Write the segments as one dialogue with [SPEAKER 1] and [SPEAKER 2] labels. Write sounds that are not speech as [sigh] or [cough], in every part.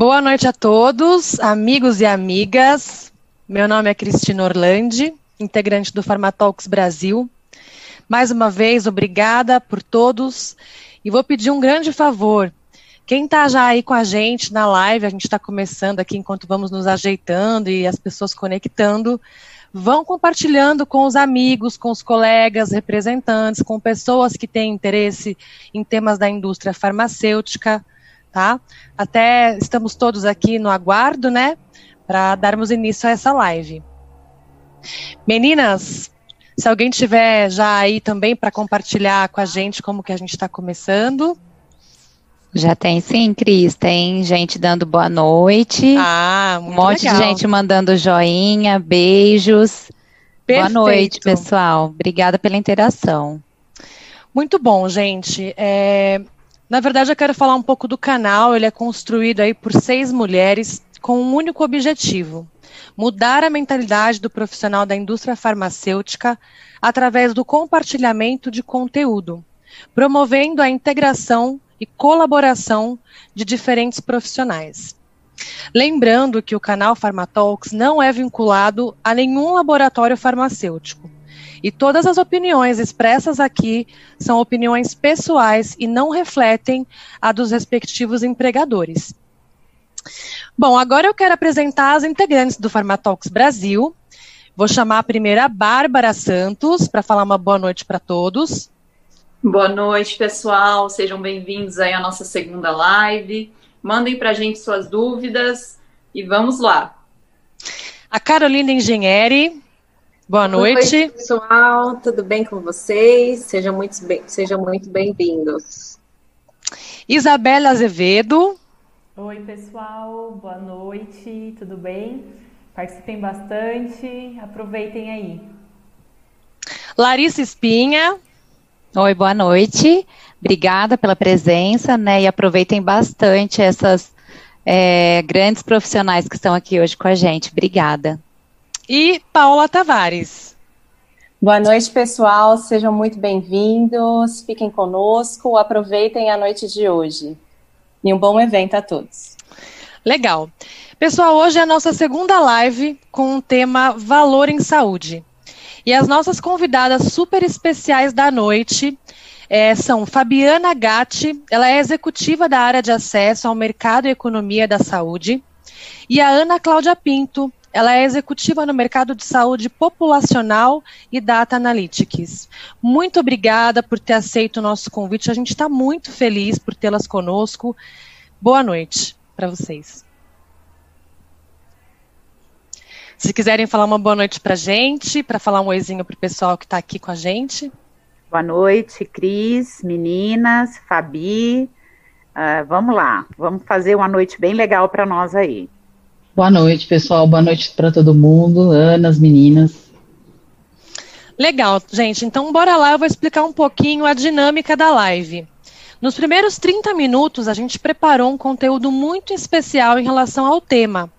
[SPEAKER 1] Boa noite a todos, amigos e amigas. Meu nome é Cristina Orlandi, integrante do Farmatalks Brasil. Mais uma vez, obrigada por todos. E vou pedir um grande favor. Quem está já aí com a gente na live, a gente está começando aqui enquanto vamos nos ajeitando e as pessoas conectando, vão compartilhando com os amigos, com os colegas, representantes, com pessoas que têm interesse em temas da indústria farmacêutica, tá? Até estamos todos aqui no aguardo, né, para darmos início a essa live. Meninas, se alguém tiver já aí também para compartilhar com a gente como que a gente está começando.
[SPEAKER 2] Já tem sim, Cris. Tem gente dando boa noite.
[SPEAKER 1] Ah,
[SPEAKER 2] muito Um monte legal. de gente mandando joinha, beijos. Perfeito. Boa noite, pessoal. Obrigada pela interação.
[SPEAKER 1] Muito bom, gente. É, na verdade, eu quero falar um pouco do canal. Ele é construído aí por seis mulheres com um único objetivo: mudar a mentalidade do profissional da indústria farmacêutica através do compartilhamento de conteúdo, promovendo a integração e colaboração de diferentes profissionais. Lembrando que o canal Farmatalks não é vinculado a nenhum laboratório farmacêutico. E todas as opiniões expressas aqui são opiniões pessoais e não refletem a dos respectivos empregadores. Bom, agora eu quero apresentar as integrantes do Farmatalks Brasil. Vou chamar a primeira a Bárbara Santos para falar uma boa noite para todos.
[SPEAKER 3] Boa noite, pessoal. Sejam bem-vindos aí à nossa segunda live. Mandem para a gente suas dúvidas e vamos lá.
[SPEAKER 1] A Carolina Engenheri. Boa noite.
[SPEAKER 4] Oi, pessoal. Tudo bem com vocês? Sejam muito, bem, sejam muito bem-vindos.
[SPEAKER 1] Isabela Azevedo.
[SPEAKER 5] Oi, pessoal. Boa noite. Tudo bem? Participem bastante. Aproveitem aí.
[SPEAKER 1] Larissa Espinha.
[SPEAKER 2] Oi, boa noite. Obrigada pela presença, né? E aproveitem bastante essas é, grandes profissionais que estão aqui hoje com a gente. Obrigada
[SPEAKER 1] e Paula Tavares.
[SPEAKER 6] Boa noite, pessoal. Sejam muito bem-vindos. Fiquem conosco. Aproveitem a noite de hoje. E um bom evento a todos.
[SPEAKER 1] Legal. Pessoal, hoje é a nossa segunda live com o tema Valor em Saúde. E as nossas convidadas super especiais da noite é, são Fabiana Gatti, ela é executiva da área de acesso ao mercado e economia da saúde, e a Ana Cláudia Pinto, ela é executiva no mercado de saúde populacional e data analytics. Muito obrigada por ter aceito o nosso convite. A gente está muito feliz por tê-las conosco. Boa noite para vocês. Se quiserem falar uma boa noite para a gente, para falar um oizinho para o pessoal que está aqui com a gente.
[SPEAKER 7] Boa noite, Cris, meninas, Fabi. Uh, vamos lá, vamos fazer uma noite bem legal para nós aí.
[SPEAKER 8] Boa noite, pessoal. Boa noite para todo mundo. Ana, as meninas.
[SPEAKER 1] Legal, gente. Então, bora lá. Eu vou explicar um pouquinho a dinâmica da live. Nos primeiros 30 minutos, a gente preparou um conteúdo muito especial em relação ao tema.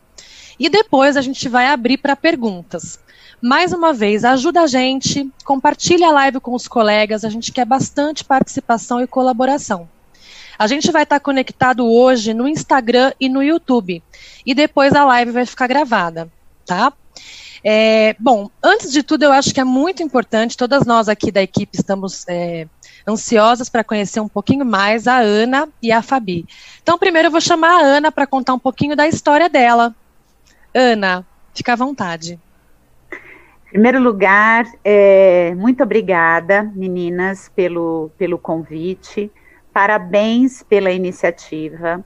[SPEAKER 1] E depois a gente vai abrir para perguntas. Mais uma vez, ajuda a gente, compartilha a live com os colegas, a gente quer bastante participação e colaboração. A gente vai estar conectado hoje no Instagram e no YouTube. E depois a live vai ficar gravada, tá? É, bom, antes de tudo, eu acho que é muito importante, todas nós aqui da equipe estamos é, ansiosas para conhecer um pouquinho mais a Ana e a Fabi. Então, primeiro eu vou chamar a Ana para contar um pouquinho da história dela. Ana, fica à vontade.
[SPEAKER 7] Em primeiro lugar, é, muito obrigada, meninas, pelo, pelo convite. Parabéns pela iniciativa.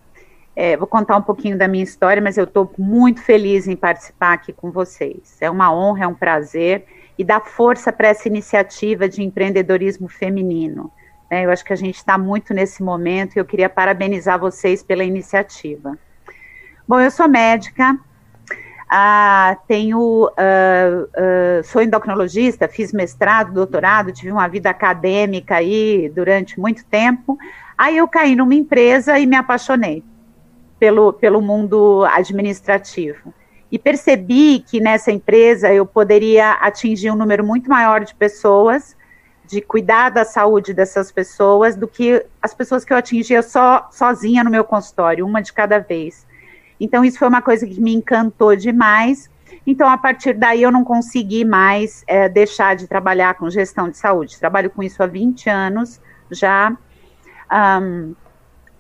[SPEAKER 7] É, vou contar um pouquinho da minha história, mas eu estou muito feliz em participar aqui com vocês. É uma honra, é um prazer e dar força para essa iniciativa de empreendedorismo feminino. É, eu acho que a gente está muito nesse momento e eu queria parabenizar vocês pela iniciativa. Bom, eu sou médica, ah, tenho, ah, ah, sou endocrinologista, fiz mestrado, doutorado, tive uma vida acadêmica aí durante muito tempo. Aí eu caí numa empresa e me apaixonei pelo, pelo mundo administrativo. E percebi que nessa empresa eu poderia atingir um número muito maior de pessoas, de cuidar da saúde dessas pessoas, do que as pessoas que eu atingia só sozinha no meu consultório, uma de cada vez. Então, isso foi uma coisa que me encantou demais. Então, a partir daí, eu não consegui mais é, deixar de trabalhar com gestão de saúde. Trabalho com isso há 20 anos já, um,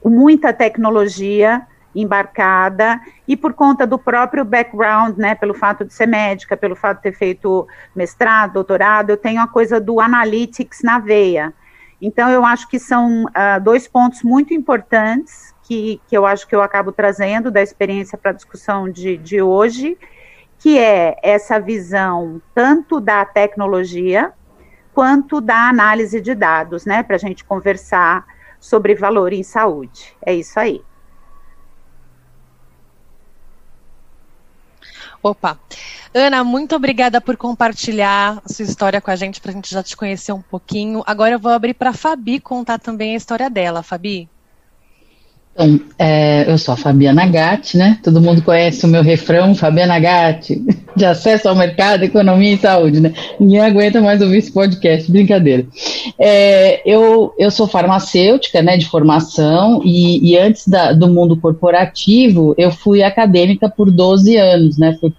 [SPEAKER 7] muita tecnologia embarcada e por conta do próprio background, né, pelo fato de ser médica, pelo fato de ter feito mestrado, doutorado, eu tenho a coisa do analytics na veia. Então, eu acho que são uh, dois pontos muito importantes que, que eu acho que eu acabo trazendo da experiência para a discussão de, de hoje, que é essa visão tanto da tecnologia quanto da análise de dados, né, para a gente conversar sobre valor em saúde. É isso aí.
[SPEAKER 1] Opa. Ana, muito obrigada por compartilhar a sua história com a gente, para a gente já te conhecer um pouquinho. Agora eu vou abrir para a Fabi contar também a história dela. Fabi?
[SPEAKER 8] Então, é, eu sou a Fabiana Gatti, né? Todo mundo conhece o meu refrão, Fabiana Gatti, [laughs] de acesso ao mercado, economia e saúde, né? Ninguém aguenta mais ouvir esse podcast, brincadeira. É, eu, eu sou farmacêutica, né, de formação, e, e antes da, do mundo corporativo, eu fui acadêmica por 12 anos, né? Fui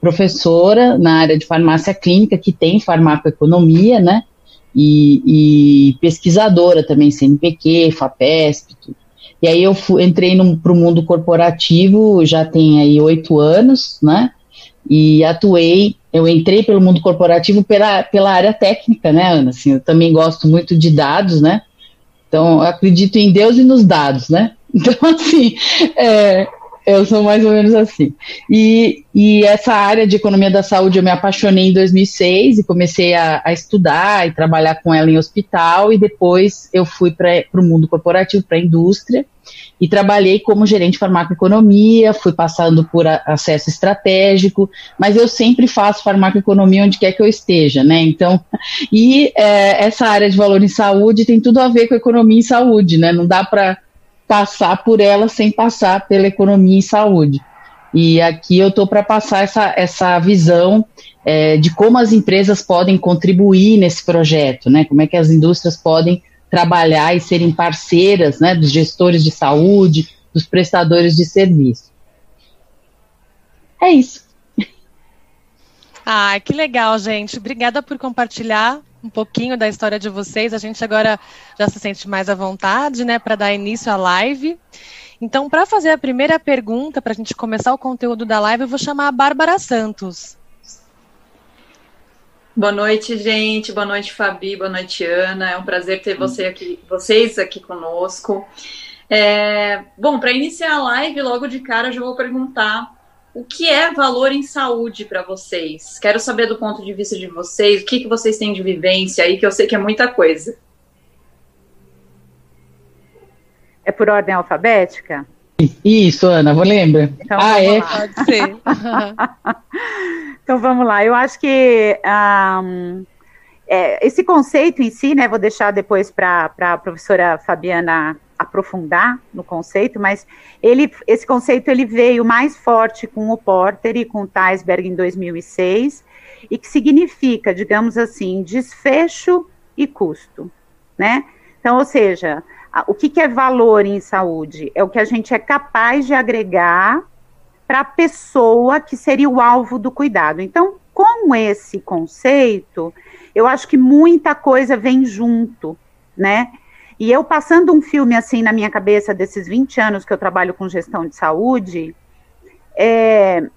[SPEAKER 8] professora na área de farmácia clínica, que tem farmacoeconomia, né? E, e pesquisadora também, CNPq, FAPESP, tudo. E aí eu fui, entrei para o mundo corporativo, já tem aí oito anos, né? E atuei, eu entrei pelo mundo corporativo pela, pela área técnica, né, Ana? Assim, eu também gosto muito de dados, né? Então, eu acredito em Deus e nos dados, né? [laughs] Então, assim, é, eu sou mais ou menos assim. E, e essa área de economia da saúde eu me apaixonei em 2006 e comecei a, a estudar e trabalhar com ela em hospital. E depois eu fui para o mundo corporativo, para a indústria, e trabalhei como gerente de farmacoeconomia. Fui passando por a, acesso estratégico, mas eu sempre faço farmacoeconomia onde quer que eu esteja, né? Então, [laughs] e é, essa área de valor em saúde tem tudo a ver com economia em saúde, né? Não dá para passar por ela sem passar pela economia e saúde. E aqui eu estou para passar essa, essa visão é, de como as empresas podem contribuir nesse projeto, né? Como é que as indústrias podem trabalhar e serem parceiras né, dos gestores de saúde, dos prestadores de serviço. É isso.
[SPEAKER 1] Ah, que legal, gente. Obrigada por compartilhar um pouquinho da história de vocês. A gente agora já se sente mais à vontade, né, para dar início à live. Então, para fazer a primeira pergunta, para a gente começar o conteúdo da live, eu vou chamar a Bárbara Santos.
[SPEAKER 3] Boa noite, gente. Boa noite, Fabi. Boa noite, Ana. É um prazer ter você aqui, vocês aqui conosco. É, bom, para iniciar a live, logo de cara, eu já vou perguntar o que é valor em saúde para vocês? Quero saber do ponto de vista de vocês, o que, que vocês têm de vivência aí, que eu sei que é muita coisa.
[SPEAKER 7] É por ordem alfabética?
[SPEAKER 8] Isso, Ana, vou lembrar.
[SPEAKER 7] Então, ah, é? Lá. Pode ser. [laughs] então vamos lá. Eu acho que um, é, esse conceito em si, né, vou deixar depois para a professora Fabiana aprofundar no conceito, mas ele, esse conceito ele veio mais forte com o Porter e com o Teisberg em 2006, e que significa, digamos assim, desfecho e custo, né? Então, ou seja, o que, que é valor em saúde? É o que a gente é capaz de agregar para a pessoa que seria o alvo do cuidado. Então, com esse conceito, eu acho que muita coisa vem junto, né? E eu passando um filme assim na minha cabeça desses 20 anos que eu trabalho com gestão de saúde, é,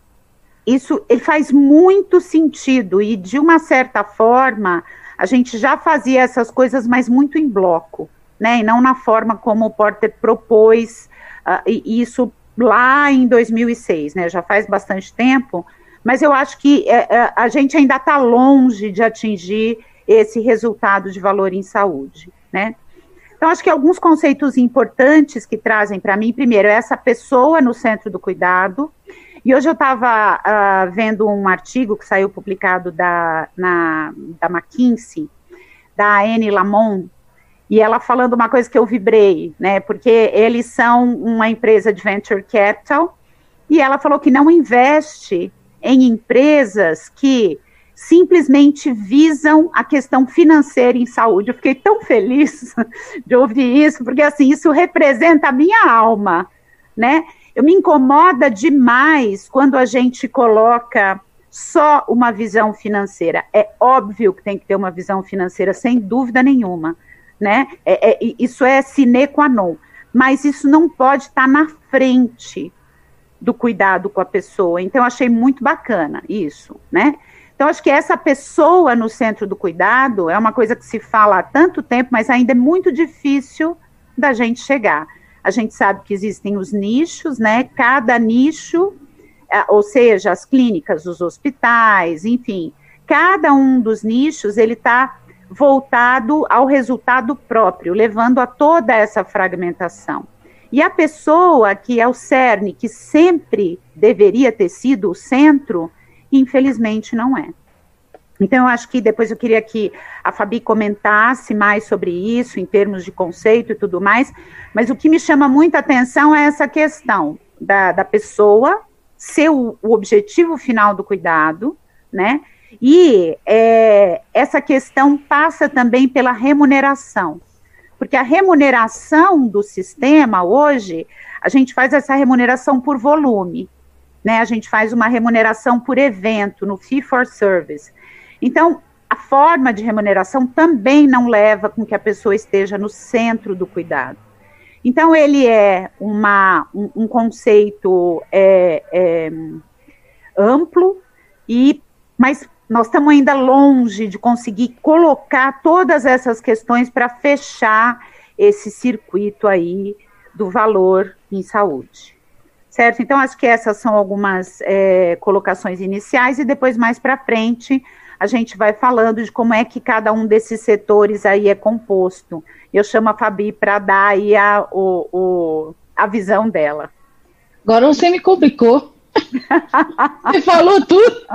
[SPEAKER 7] isso ele faz muito sentido e de uma certa forma a gente já fazia essas coisas, mas muito em bloco, né? E não na forma como o Porter propôs uh, isso lá em 2006, né? Já faz bastante tempo, mas eu acho que é, é, a gente ainda está longe de atingir esse resultado de valor em saúde, né? Então, acho que alguns conceitos importantes que trazem para mim, primeiro, é essa pessoa no centro do cuidado. E hoje eu estava uh, ah, vendo um artigo que saiu publicado da, na, da McKinsey, da Anne Lamont, e ela falando uma coisa que eu vibrei, né? Porque eles são uma empresa de venture capital, e ela falou que não investe em empresas que simplesmente visam a questão financeira em saúde. Eu fiquei tão feliz [laughs] de ouvir isso, porque assim, isso representa a minha alma, né? Eu me incomoda demais quando a gente coloca só uma visão financeira. É óbvio que tem que ter uma visão financeira, sem dúvida nenhuma, né? É, é, isso é sine qua non. Mas isso não pode estar na frente do cuidado com a pessoa. Então, achei muito bacana isso, né? Então, acho que essa pessoa no centro do cuidado é uma coisa que se fala há tanto tempo, mas ainda é muito difícil da gente chegar. A gente sabe que existem os nichos, né? Cada nicho, é, ou seja, as clínicas, os hospitais, enfim, cada um dos nichos ele está voltado ao resultado próprio, levando a toda essa fragmentação. E a pessoa que é o cerne, que sempre deveria ter sido o centro, infelizmente não é. Então, eu acho que depois eu queria que a Fabi comentasse mais sobre isso, em termos de conceito e tudo mais, mas o que me chama muita atenção é essa questão da, da pessoa ser o, o objetivo final do cuidado, né? E é, essa questão passa também pela remuneração, porque a remuneração do sistema hoje, a gente faz essa remuneração por volume né? A gente faz uma remuneração por evento no fee for service. Então, a forma de remuneração também não leva com que a pessoa esteja no centro do cuidado. Então, ele é uma, um, um conceito é, é, amplo, e, mas nós estamos ainda longe de conseguir colocar todas essas questões para fechar esse circuito aí do valor em saúde certo? Então, acho que essas são algumas é, colocações iniciais e depois, mais para frente, a gente vai falando de como é que cada um desses setores aí é composto. Eu chamo a Fabi para dar aí a, o, o, a visão dela.
[SPEAKER 8] Agora você me complicou. [laughs] você falou tudo.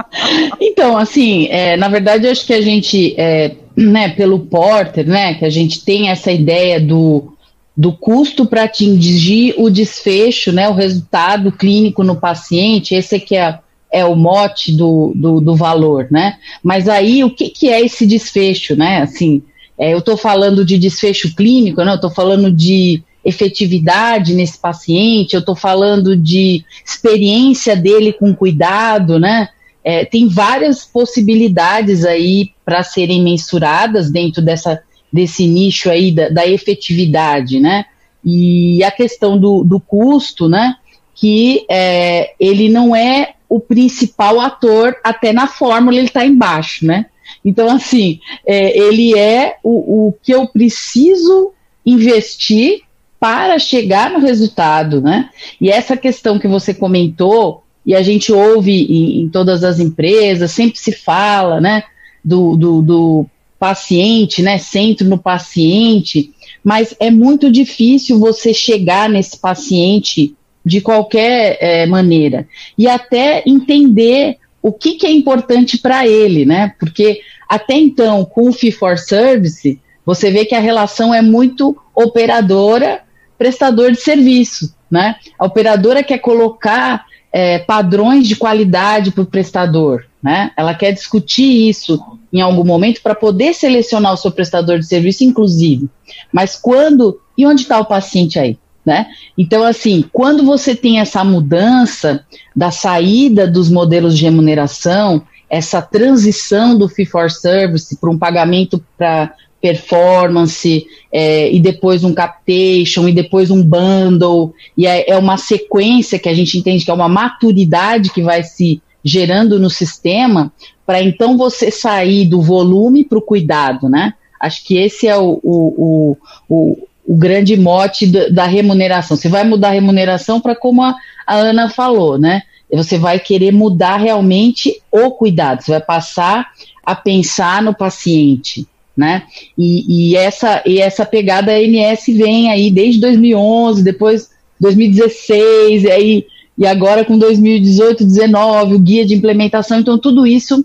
[SPEAKER 8] Então, assim, é, na verdade, eu acho que a gente, é, né, pelo Porter, né, que a gente tem essa ideia do do custo para atingir o desfecho, né, o resultado clínico no paciente, esse aqui é, é o mote do, do, do, valor, né? Mas aí, o que, que é esse desfecho, né? Assim, é, eu estou falando de desfecho clínico, né? Eu estou falando de efetividade nesse paciente, eu estou falando de experiência dele com cuidado, né? É, tem várias possibilidades aí para serem mensuradas dentro dessa desse nicho aí da, da efetividade, né? E a questão do, do custo, né? Que é, ele não é o principal ator, até na fórmula ele está embaixo, né? Então, assim, é, ele é o, o que eu preciso investir para chegar no resultado, né? E essa questão que você comentou, e a gente ouve em, em todas as empresas, sempre se fala, né? Do, do, do paciente, né, centro no paciente, mas é muito difícil você chegar nesse paciente de qualquer é, maneira e até entender o que, que é importante para ele, né? Porque até então, com o Fee for Service, você vê que a relação é muito operadora, prestador de serviço, né? A operadora quer colocar é, padrões de qualidade para o prestador, né? Ela quer discutir isso em algum momento para poder selecionar o seu prestador de serviço, inclusive. Mas quando e onde está o paciente aí? Né? Então, assim, quando você tem essa mudança da saída dos modelos de remuneração, essa transição do fee for service para um pagamento para performance, é, e depois um captation, e depois um bundle, e é, é, uma sequência que a gente entende que é uma maturidade que vai se gerando no sistema, para então você sair do volume para o cuidado, né? Acho que esse é o, o, o, o grande mote da, remuneração. Você vai mudar a remuneração para como a, a Ana falou, né? Você vai querer mudar realmente o cuidado, você vai passar a pensar no paciente, né? E, e, essa, e essa pegada ANS vem aí desde 2011, depois 2016, e aí e agora com 2018, 19, o guia de implementação, então tudo isso.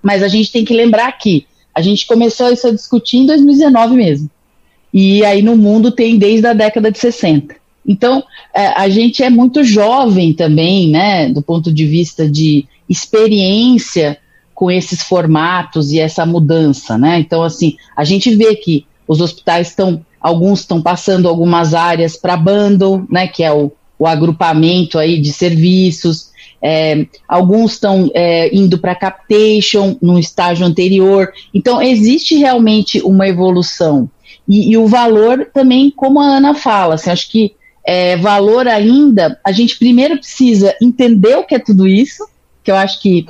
[SPEAKER 8] Mas a gente tem que lembrar que a gente começou isso a discutir em 2019 mesmo. E aí no mundo tem desde a década de 60. Então, é, a gente é muito jovem também, né, do ponto de vista de experiência com esses formatos e essa mudança, né? Então, assim, a gente vê que os hospitais estão, alguns estão passando algumas áreas para bundle, né, que é o, o agrupamento aí de serviços, é, alguns estão é, indo para captation no estágio anterior. Então, existe realmente uma evolução. E, e, o valor também, como a Ana fala, assim, acho que é, valor ainda, a gente primeiro precisa entender o que é tudo isso, que eu acho que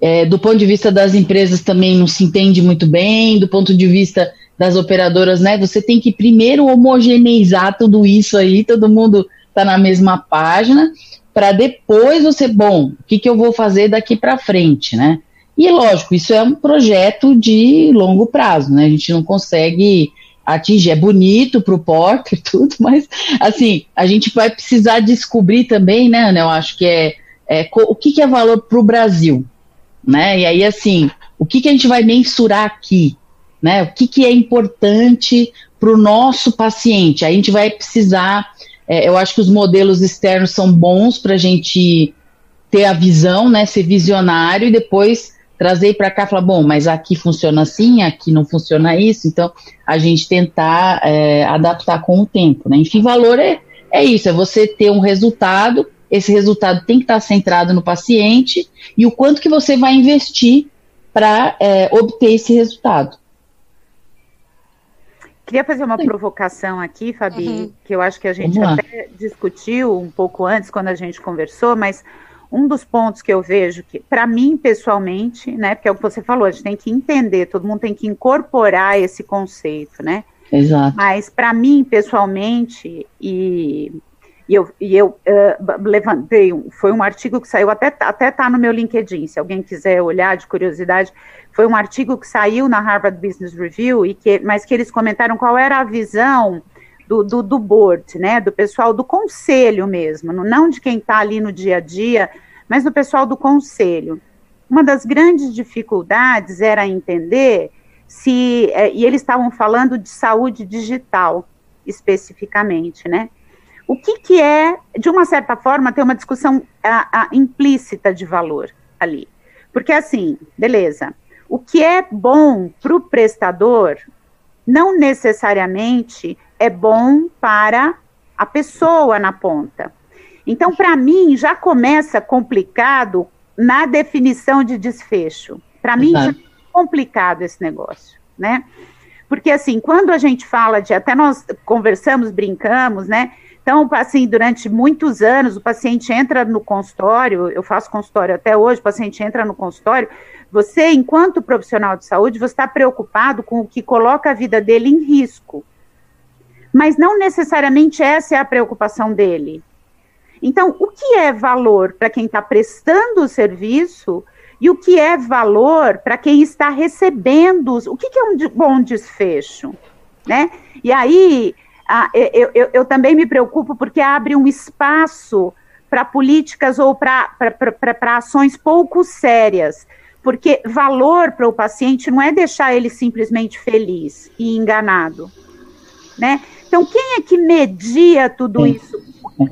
[SPEAKER 8] é, do ponto de vista das empresas também não se entende muito bem, do ponto de vista das operadoras, né? Você tem que primeiro homogeneizar tudo isso aí, todo mundo está na mesma página, para depois você, bom, o que, que eu vou fazer daqui para frente, né? E lógico, isso é um projeto de longo prazo, né? A gente não consegue atingir, é bonito para o porto e tudo, [laughs] mas assim, a gente vai precisar descobrir também, né, Ana? Eu acho que é, é o que, que é valor para o Brasil, né? E aí, assim, o que, que a gente vai mensurar aqui, né? O que, que é importante para o nosso paciente? A gente vai precisar, é, eu acho que os modelos externos são bons para a gente ter a visão, né? Ser visionário e depois trazer para cá falar, bom, mas aqui funciona assim, aqui não funciona isso, então a gente tentar é, adaptar com o tempo, né? Enfim, valor é, é isso, é você ter um resultado esse resultado tem que estar centrado no paciente e o quanto que você vai investir para é, obter esse resultado.
[SPEAKER 7] Queria fazer uma provocação aqui, Fabi, uhum. que eu acho que a gente até discutiu um pouco antes quando a gente conversou, mas um dos pontos que eu vejo que, para mim pessoalmente, né, porque é o que você falou, a gente tem que entender, todo mundo tem que incorporar esse conceito, né?
[SPEAKER 8] Exato.
[SPEAKER 7] Mas para mim pessoalmente e e eu, e eu uh, levantei, foi um artigo que saiu, até, até tá no meu LinkedIn, se alguém quiser olhar de curiosidade, foi um artigo que saiu na Harvard Business Review, e que, mas que eles comentaram qual era a visão do, do, do board, né, do pessoal do conselho mesmo, não de quem está ali no dia a dia, mas do pessoal do conselho. Uma das grandes dificuldades era entender se, eh, e eles estavam falando de saúde digital, especificamente, né, o que, que é, de uma certa forma, ter uma discussão a, a, implícita de valor ali. Porque, assim, beleza, o que é bom para o prestador não necessariamente é bom para a pessoa na ponta. Então, para mim, já começa complicado na definição de desfecho. Para mim, já é complicado esse negócio, né? Porque, assim, quando a gente fala de. Até nós conversamos, brincamos, né? Então, assim, durante muitos anos, o paciente entra no consultório, eu faço consultório até hoje, o paciente entra no consultório, você, enquanto profissional de saúde, você está preocupado com o que coloca a vida dele em risco. Mas não necessariamente essa é a preocupação dele. Então, o que é valor para quem está prestando o serviço e o que é valor para quem está recebendo? O que, que é um bom desfecho? Né? E aí, ah, eu, eu, eu, também me preocupo porque abre um espaço para políticas ou para ações pouco sérias. Porque valor para o paciente não é deixar ele simplesmente feliz e enganado. Né? Então, quem é que media tudo isso?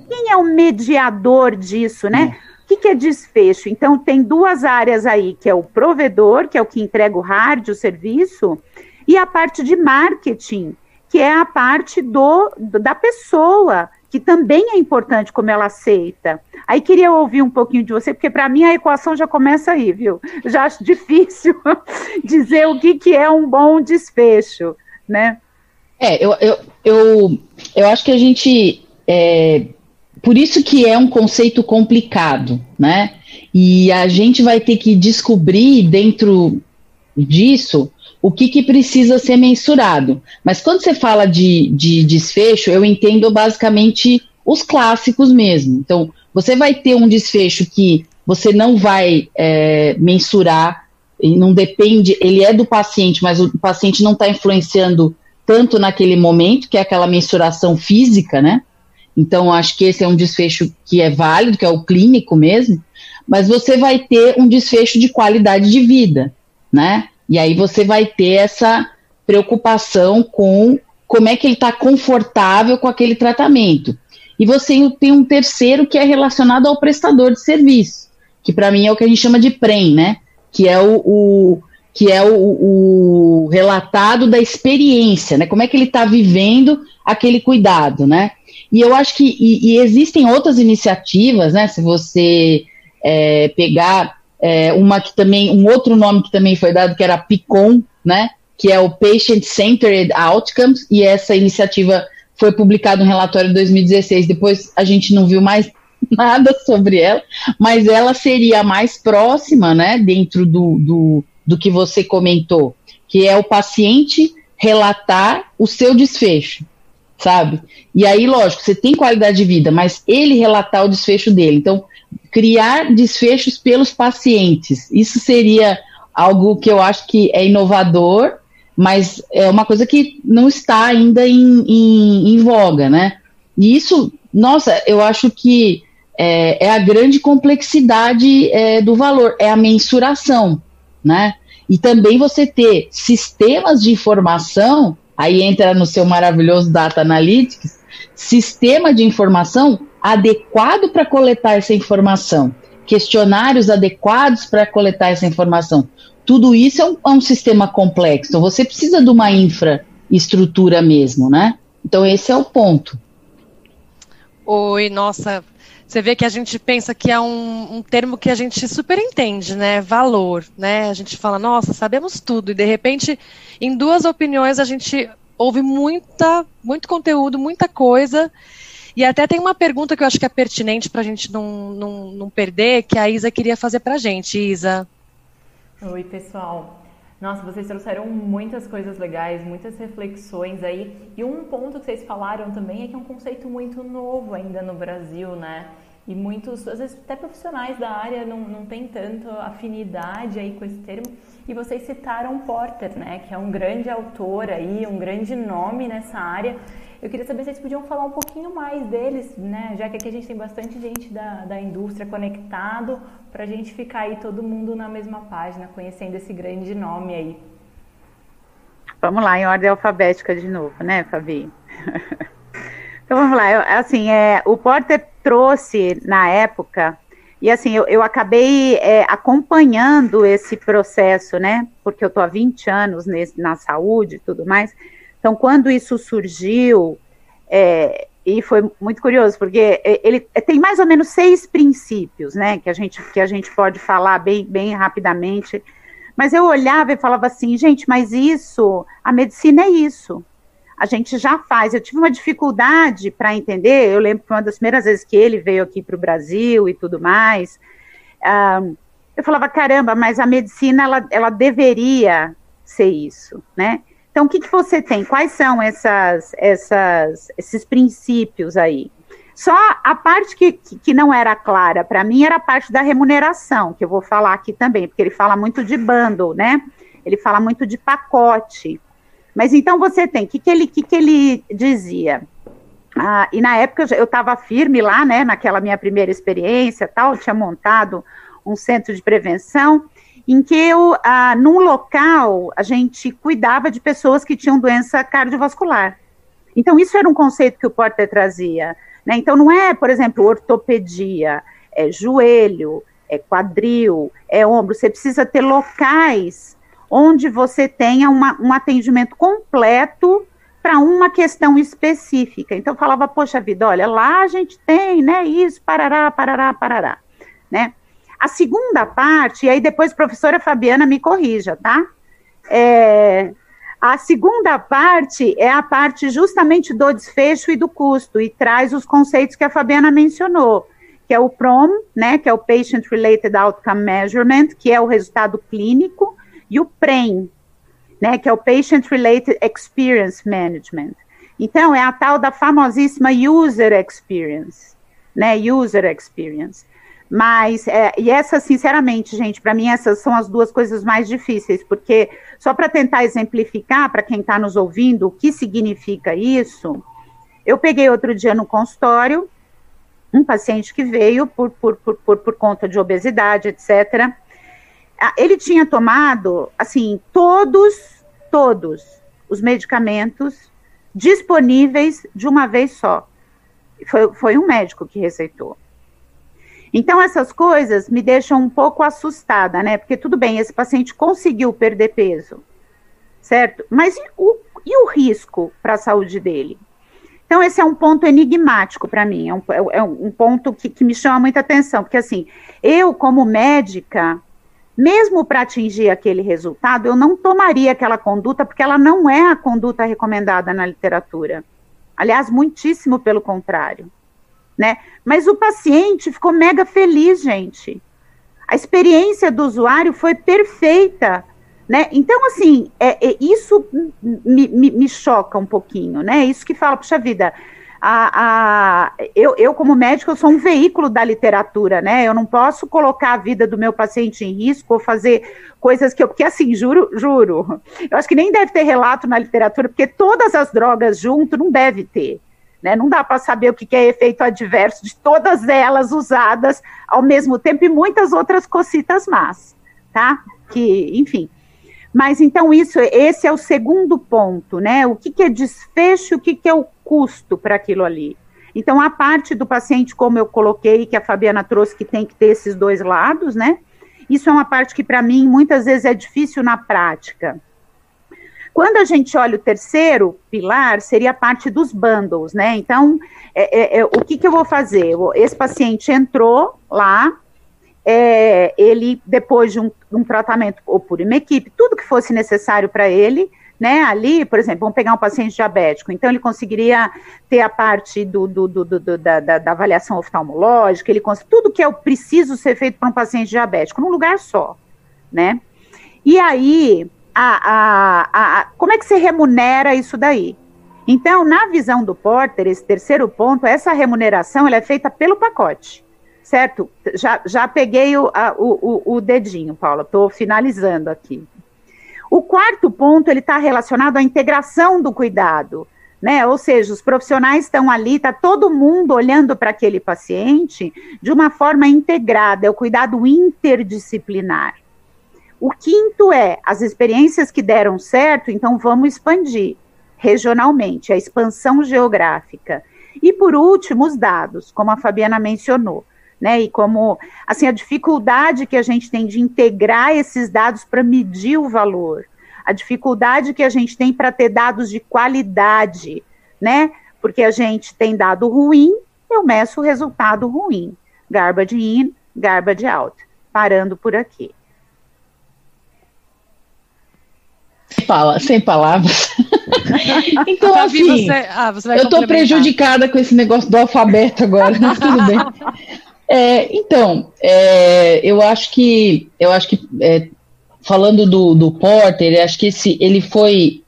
[SPEAKER 7] Quem é o mediador disso, né? O que, que, é desfecho? Então, tem duas áreas aí, que é o provedor, que é o que entrega o hard, o serviço, e a parte de marketing, que é a parte do, da pessoa, que também é importante como ela aceita. Aí queria ouvir um pouquinho de você, porque para mim a equação já começa aí, viu? Já acho difícil [laughs] dizer o que, que é um bom desfecho, né?
[SPEAKER 8] É, eu, eu, eu, eu acho que a gente. É, por isso que é um conceito complicado, né? E a gente vai ter que descobrir dentro disso o que, que precisa ser mensurado. Mas quando você fala de, de desfecho, eu entendo basicamente os clássicos mesmo. Então, você vai ter um desfecho que você não vai é, mensurar, não depende, ele é do paciente, mas o paciente não está influenciando tanto naquele momento, que é aquela mensuração física, né? Então, acho que esse é um desfecho que é válido, que é o clínico mesmo, mas você vai ter um desfecho de qualidade de vida, né? E aí você vai ter essa preocupação com como é que ele está confortável com aquele tratamento. E você tem um terceiro que é relacionado ao prestador de serviço, que para mim é o que a gente chama de PREM, né? Que é o, o que é o, o, relatado da experiência, né? Como é que ele está vivendo aquele cuidado, né? E eu acho que e, e existem outras iniciativas, né? Se você é, pegar é, uma que também, um outro nome que também foi dado, que era PICOM, né? Que é o Patient Centered Outcomes, e essa iniciativa foi publicada no relatório de 2016. Depois a gente não viu mais [laughs] nada sobre ela, mas ela seria a mais próxima, né? Dentro do, do, do que você comentou, que é o paciente relatar o seu desfecho sabe? E aí, lógico, você tem qualidade de vida, mas ele relatar o desfecho dele. Então, criar desfechos pelos pacientes. Isso seria algo que eu acho que é inovador, mas é uma coisa que não está ainda em, em, em voga, né? E isso, nossa, eu acho que é, é a grande complexidade é, do valor, é a mensuração, né? E também você ter sistemas de informação Aí entra no seu maravilhoso Data Analytics, sistema de informação adequado para coletar essa informação, questionários adequados para coletar essa informação. Tudo isso é um, é um sistema complexo. Então, você precisa de uma infraestrutura mesmo, né? Então, esse é o ponto.
[SPEAKER 1] Oi, nossa, você vê que a gente pensa que é um, um, termo que a gente super entende, né? Valor, né? A gente fala, nossa, sabemos tudo, e de repente, em duas opiniões, a gente ouve muita, muito conteúdo, muita coisa. E até tem uma pergunta que eu acho que é pertinente para a gente não, não, não perder, que a Isa queria fazer para a gente. Isa.
[SPEAKER 5] Oi, pessoal. Nossa, vocês trouxeram muitas coisas legais, muitas reflexões aí. E um ponto que vocês falaram também é que é um conceito muito novo ainda no Brasil, né? E muitos, às vezes até profissionais da área não, não tem tanto afinidade aí com esse termo. E vocês citaram Porter, né? Que é um grande autor aí, um grande nome nessa área. Eu queria saber se vocês podiam falar um pouquinho mais deles, né? Já que aqui a gente tem bastante gente da, da indústria conectado, para a gente ficar aí todo mundo na mesma página, conhecendo esse grande nome aí.
[SPEAKER 7] Vamos lá, em ordem alfabética de novo, né, Fabi? [laughs] então vamos lá, assim, é, o Porter trouxe na época, e assim, eu, eu acabei é, acompanhando esse processo, né, porque eu estou há 20 anos nesse, na saúde e tudo mais, então, quando isso surgiu, é, e foi muito curioso, porque ele tem mais ou menos seis princípios, né, que a gente, que a gente pode falar bem, bem rapidamente, mas eu olhava e falava assim, gente, mas isso, a medicina é isso, a gente já faz. Eu tive uma dificuldade para entender, eu lembro que uma das primeiras vezes que ele veio aqui para o Brasil e tudo mais, uh, eu falava, caramba, mas a medicina, ela, ela deveria ser isso, né, então, o que, que você tem? Quais são essas, essas, esses princípios aí? Só a parte que, que não era clara para mim era a parte da remuneração, que eu vou falar aqui também, porque ele fala muito de bundle, né? Ele fala muito de pacote. Mas então você tem, o que, que, ele, que, que ele dizia? Ah, e na época eu estava firme lá, né, naquela minha primeira experiência, tal, tinha montado um centro de prevenção, em que eu, ah, num local, a gente cuidava de pessoas que tinham doença cardiovascular. Então, isso era um conceito que o Porter trazia. Né? Então, não é, por exemplo, ortopedia, é joelho, é quadril, é ombro. Você precisa ter locais onde você tenha uma, um atendimento completo para uma questão específica. Então, falava, poxa vida, olha, lá a gente tem, né, isso, parará, parará, parará, né? A segunda parte, e aí depois a professora Fabiana me corrija, tá? É, a segunda parte é a parte justamente do desfecho e do custo, e traz os conceitos que a Fabiana mencionou, que é o PROM, né, que é o Patient Related Outcome Measurement, que é o resultado clínico, e o PREM, né, que é o Patient Related Experience Management. Então, é a tal da famosíssima User Experience, né, User Experience. Mas, é, e essa, sinceramente, gente, para mim essas são as duas coisas mais difíceis, porque só para tentar exemplificar para quem está nos ouvindo o que significa isso, eu peguei outro dia no consultório um paciente que veio por, por, por, por, por conta de obesidade, etc. Ah, ele tinha tomado, assim, todos, todos os medicamentos disponíveis de uma vez só. Foi, foi um médico que receitou. Então, essas coisas me deixam um pouco assustada, né? Porque tudo bem, esse paciente conseguiu perder peso, certo? Mas e o, e o risco para a saúde dele? Então, esse é um ponto enigmático para mim, é um, é um ponto que, que me chama muita atenção, porque assim, eu, como médica, mesmo para atingir aquele resultado, eu não tomaria aquela conduta, porque ela não é a conduta recomendada na literatura. Aliás, muitíssimo pelo contrário. Né? Mas o paciente ficou mega feliz, gente. A experiência do usuário foi perfeita. Né? Então, assim, é, é isso me, me, me, choca um pouquinho, né? Isso que fala, puxa vida, a, a, eu, eu, como médico, eu sou um veículo da literatura, né? Eu não posso colocar a vida do meu paciente em risco ou fazer coisas que eu. Porque, assim, juro, juro, eu acho que nem deve ter relato na literatura, porque todas as drogas junto não deve ter. Né? Não dá para saber o que é efeito adverso de todas elas usadas ao mesmo tempo e muitas outras cocitas más, tá? Que, enfim. Mas então isso, esse é o segundo ponto, né? O que, que é desfecho, o que, que é o custo para aquilo ali. Então a parte do paciente, como eu coloquei, que a Fabiana trouxe, que tem que ter esses dois lados, né? Isso é uma parte que para mim muitas vezes é difícil na prática. Quando a gente olha o terceiro pilar, seria a parte dos bundles, né? Então, é, é, é, o que, que eu vou fazer? Esse paciente entrou lá, é, ele, depois de um, um, tratamento, ou por uma equipe, tudo que fosse necessário para ele, né, ali, por exemplo, vamos pegar um paciente diabético, então ele conseguiria ter a parte do, do, do, do da, da, da, avaliação oftalmológica, ele tudo que é o preciso ser feito para um paciente diabético, num lugar só, né? E aí, a, a, a, como é que você remunera isso daí? Então, na visão do Porter, esse terceiro ponto, essa remuneração ela é feita pelo pacote certo? Já, já peguei o, a, o, o, dedinho, Paula, estou finalizando aqui. O quarto ponto, ele está relacionado à integração do cuidado, né? Ou seja, os profissionais estão ali, está todo mundo olhando para aquele paciente de uma forma integrada, é o cuidado interdisciplinar. O quinto é as experiências que deram certo, então vamos expandir regionalmente, a expansão geográfica. E por último, os dados, como a Fabiana mencionou né? E como assim a dificuldade que a gente tem de integrar esses dados para medir o valor, a dificuldade que a gente tem para ter dados de qualidade, né? Porque a gente tem dado ruim, eu meço o resultado ruim. Garbage in, garbage out. Parando por aqui.
[SPEAKER 8] Fala, sem palavras. [laughs] então, assim, você, ah, você eu estou prejudicada com esse negócio do alfabeto agora, mas tudo bem. [laughs] É, então, é, eu acho que eu acho que é, falando do, do Porter, acho que esse, ele foi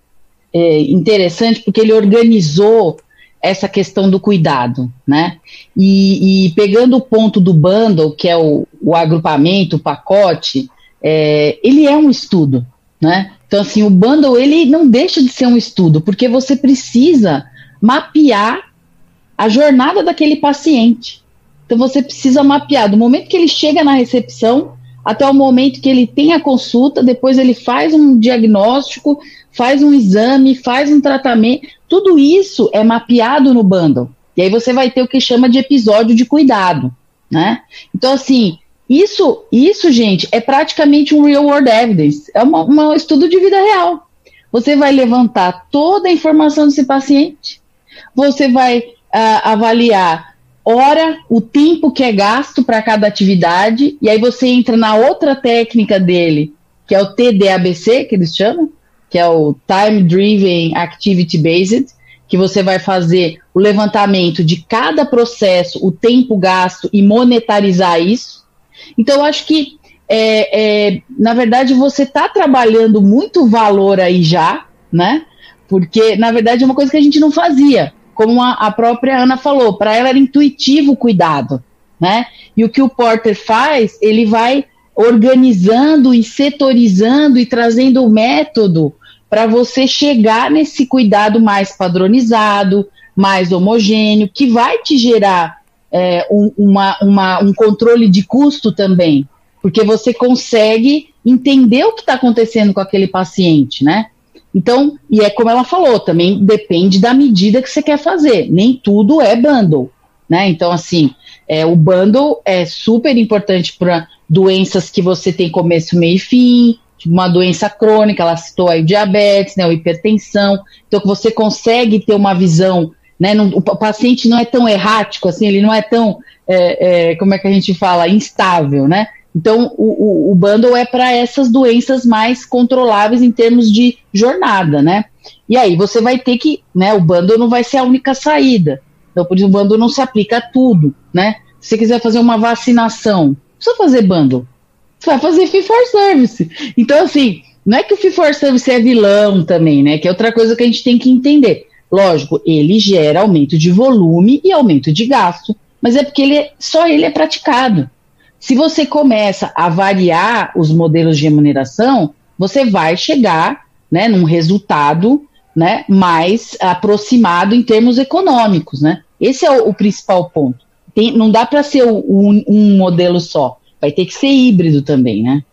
[SPEAKER 8] é, interessante porque ele organizou essa questão do cuidado, né? E, e pegando o ponto do bundle, que é o, o agrupamento, o pacote, é, ele é um estudo, né? Então, assim, o bundle, ele não deixa de ser um estudo, porque você precisa mapear a jornada daquele paciente. Então você precisa mapear do momento que ele chega na recepção até o momento que ele tem a consulta, depois ele faz um diagnóstico, faz um exame, faz um tratamento. Tudo isso é mapeado no bundle. E aí você vai ter o que chama de episódio de cuidado, né? Então assim, isso, isso, gente, é praticamente um real world evidence, é um estudo de vida real. Você vai levantar toda a informação desse paciente, você vai uh, avaliar hora, o tempo que é gasto para cada atividade, e aí você entra na outra técnica dele, que é o TDABC, que eles chamam, que é o Time Driven Activity Based, que você vai fazer o levantamento de cada processo, o tempo gasto e monetarizar isso. Então, eu acho que, é, é, na verdade, você está trabalhando muito valor aí já, né? Porque, na verdade, é uma coisa que a gente não fazia como a, a própria Ana falou, para ela era intuitivo o cuidado, né? E o que o Porter faz, ele vai organizando e setorizando e trazendo o método para você chegar nesse cuidado mais padronizado, mais homogêneo, que vai te gerar é, um, uma, uma, um controle de custo também, porque você consegue entender o que está acontecendo com aquele paciente, né? Então, e é como ela falou, também depende da medida que você quer fazer. Nem tudo é bundle, né? Então, assim, é, o bundle é super importante para doenças que você tem começo, meio e fim, tipo uma doença crônica, ela citou aí o diabetes, né, o hipertensão, então que você consegue ter uma visão né? Não, o paciente não é tão errático assim, ele não é tão, é, é, como é que a gente fala, instável, né? Então, o, o, o bundle é para essas doenças mais controláveis em termos de jornada, né? E aí você vai ter que, né? O bundle não vai ser a única saída. Então, por exemplo, o bundle não se aplica a tudo, né? Se você quiser fazer uma vacinação, precisa fazer bundle. Você vai fazer fee for service. Então, assim, não é que o fee for service é vilão também, né? Que é outra coisa que a gente tem que entender. Lógico, ele gera aumento de volume e aumento de gasto, mas é porque ele é, só ele é praticado. Se você começa a variar os modelos de remuneração, você vai chegar né, num resultado né, mais aproximado em termos econômicos. Né? Esse é o, o principal ponto. Tem, não dá para ser um, um modelo só, vai ter que ser híbrido também, né?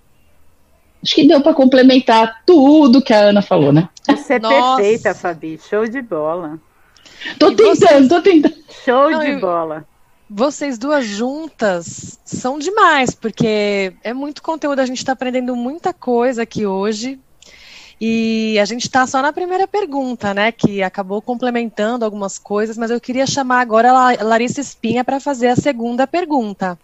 [SPEAKER 8] Acho que deu para complementar tudo que a Ana falou, né?
[SPEAKER 7] Você é Nossa. perfeita, Fabi. Show de bola.
[SPEAKER 8] Tô e tentando, você... tô tentando.
[SPEAKER 7] Show Não, de eu... bola.
[SPEAKER 1] Vocês duas juntas são demais, porque é muito conteúdo, a gente está aprendendo muita coisa aqui hoje. E a gente está só na primeira pergunta, né? Que acabou complementando algumas coisas, mas eu queria chamar agora a Larissa Espinha para fazer a segunda pergunta.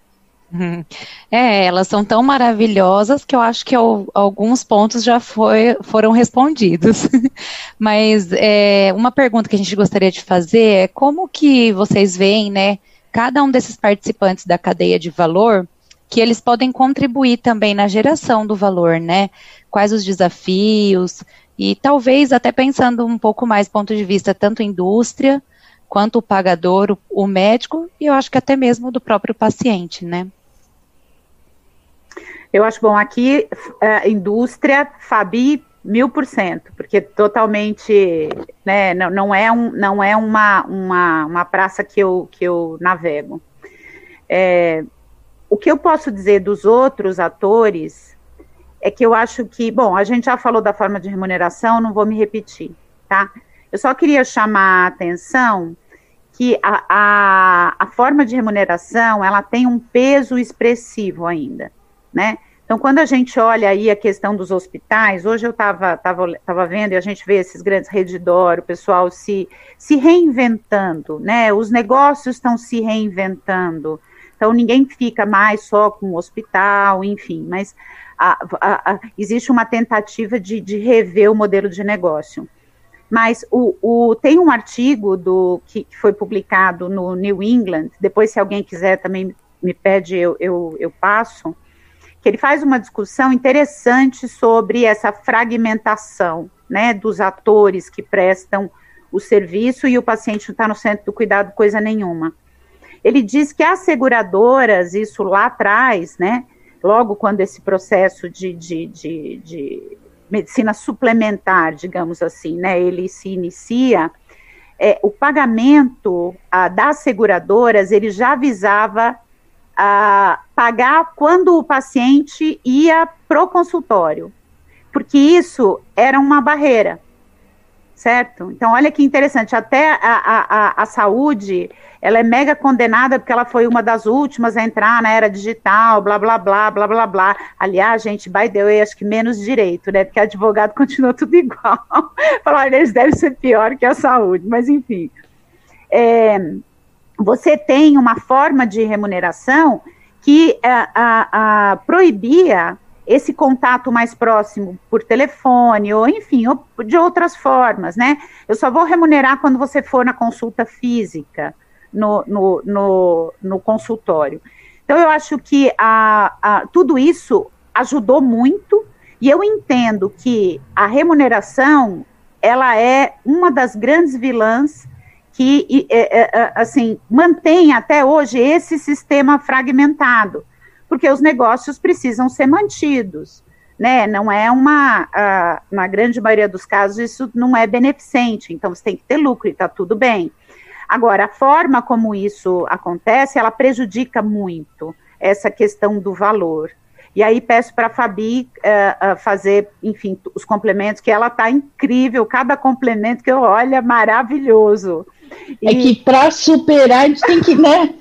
[SPEAKER 1] [laughs]
[SPEAKER 2] É, elas são tão maravilhosas que eu acho que alguns pontos já foi, foram respondidos. [laughs] Mas é, uma pergunta que a gente gostaria de fazer é como que vocês veem, né, cada um desses participantes da cadeia de valor, que eles podem contribuir também na geração do valor, né? Quais os desafios, e talvez até pensando um pouco mais ponto de vista tanto indústria, quanto o pagador, o, o médico, e eu acho que até mesmo do próprio paciente, né?
[SPEAKER 7] Eu acho bom aqui, uh, indústria, Fabi, mil por cento, porque totalmente, né, não, não é, um, não é uma, uma, uma praça que eu, que eu navego. É, o que eu posso dizer dos outros atores é que eu acho que, bom, a gente já falou da forma de remuneração, não vou me repetir, tá? Eu só queria chamar a atenção que a, a, a forma de remuneração, ela tem um peso expressivo ainda né? Então, quando a gente olha aí a questão dos hospitais, hoje eu estava tava, tava vendo e a gente vê esses grandes redidor, o pessoal se, se reinventando, né? Os negócios estão se reinventando. Então, ninguém fica mais só com o hospital, enfim, mas a, a, a, existe uma tentativa de, de, rever o modelo de negócio. Mas o, o, tem um artigo do que, que foi publicado no New England, depois, se alguém quiser também me pede, eu, eu, eu passo que ele faz uma discussão interessante sobre essa fragmentação, né, dos atores que prestam o serviço e o paciente não está no centro do cuidado coisa nenhuma. Ele diz que as seguradoras, isso lá atrás, né, logo quando esse processo de, de, de, de medicina suplementar, digamos assim, né, ele se inicia, é, o pagamento a, das seguradoras, ele já visava a pagar quando o paciente ia pro consultório, porque isso era uma barreira, certo? Então, olha que interessante, até a, a, a, saúde, ela é mega condenada porque ela foi uma das últimas a entrar na era digital, blá, blá, blá, blá, blá, blá. Aliás, gente, by the way, acho que menos direito, né? Porque advogado [laughs] continua tudo igual. Falar, eles devem ser pior que a saúde, mas enfim. É, você tem uma forma de remuneração que é, proibia esse contato mais próximo por telefone, ou enfim, ou de outras formas, né? Eu só vou remunerar quando você for na consulta física, no, no, no, no consultório. Então, eu acho que tudo isso ajudou muito, e eu entendo que a remuneração, ela é uma das grandes vilãs que, é, é, é, assim, mantém até hoje esse sistema fragmentado, porque os negócios precisam ser mantidos, né? Não é uma, na grande maioria dos casos, isso não é beneficente, então você tem que ter lucro e está tudo bem. Agora, a forma como isso acontece, ela prejudica muito essa questão do valor. E aí peço para a Fabi uh, uh, fazer, enfim, os complementos, que ela está incrível, cada complemento que eu olho é maravilhoso.
[SPEAKER 8] É que para superar a gente tem que, né?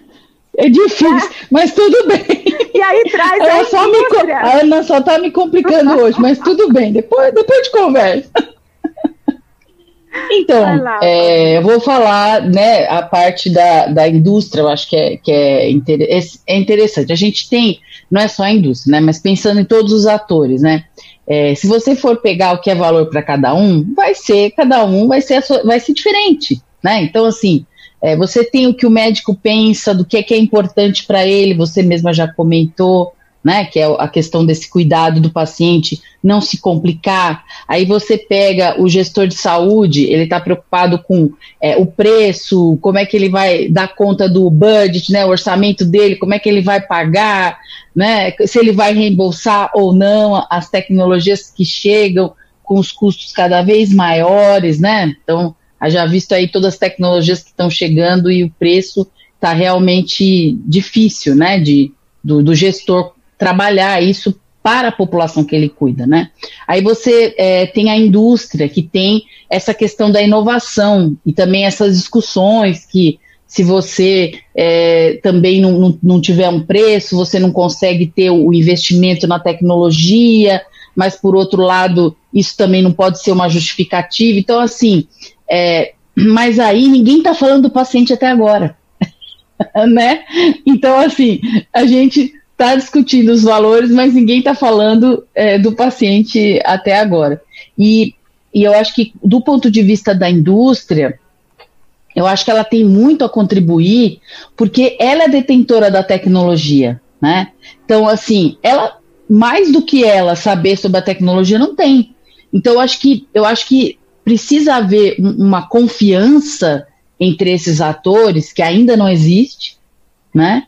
[SPEAKER 8] É difícil, é. mas tudo bem.
[SPEAKER 7] E aí traz Ela a
[SPEAKER 8] só me, A Ana só está me complicando hoje, mas tudo bem, depois, depois de conversa. Então, é, eu vou falar, né, a parte da, da indústria, eu acho que, é, que é, inter, é interessante. A gente tem, não é só a indústria, né, mas pensando em todos os atores, né, é, se você for pegar o que é valor para cada um, vai ser, cada um vai ser, sua, vai ser diferente, né, então, assim, é, você tem o que o médico pensa, do que é, que é importante para ele, você mesma já comentou, né, que é a questão desse cuidado do paciente, não se complicar. Aí você pega o gestor de saúde, ele está preocupado com é, o preço, como é que ele vai dar conta do budget, né, o orçamento dele, como é que ele vai pagar, né, se ele vai reembolsar ou não as tecnologias que chegam com os custos cada vez maiores, né? Então, já visto aí todas as tecnologias que estão chegando e o preço está realmente difícil, né, de, do, do gestor trabalhar isso para a população que ele cuida, né? Aí você é, tem a indústria que tem essa questão da inovação e também essas discussões que se você é, também não, não, não, tiver um preço, você não consegue ter o investimento na tecnologia, mas por outro lado, isso também não pode ser uma justificativa. Então, assim, é, mas aí ninguém está falando do paciente até agora. [laughs] né? Então, assim, a gente está discutindo os valores, mas ninguém está falando é, do paciente até agora. E, e eu acho que, do ponto de vista da indústria, eu acho que ela tem muito a contribuir, porque ela é detentora da tecnologia, né? Então, assim, ela, mais do que ela saber sobre a tecnologia, não tem. Então, eu acho que, eu acho que precisa haver uma confiança entre esses atores, que ainda não existe, né?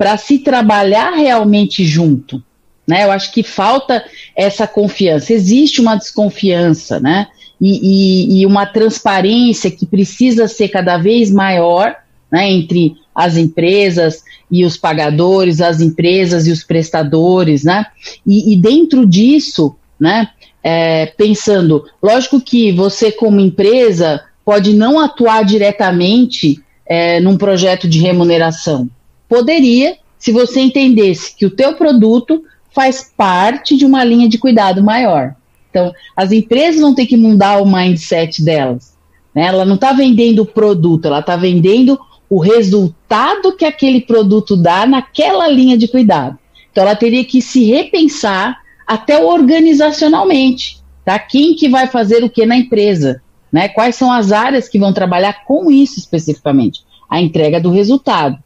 [SPEAKER 8] para se trabalhar realmente junto. Né? Eu acho que falta essa confiança. Existe uma desconfiança, né? E, e, e uma transparência que precisa ser cada vez maior né, entre as empresas e os pagadores, as empresas e os prestadores, né? E, e dentro disso, né, é, pensando, lógico que você como empresa pode não atuar diretamente é, num projeto de remuneração, Poderia, se você entendesse que o teu produto faz parte de uma linha de cuidado maior. Então, as empresas vão ter que mudar o mindset delas. Né? Ela não está vendendo o produto, ela está vendendo o resultado que aquele produto dá naquela linha de cuidado. Então, ela teria que se repensar até organizacionalmente, tá? Quem que vai fazer o que na empresa, né? Quais são as áreas que vão trabalhar com isso especificamente? A entrega do resultado.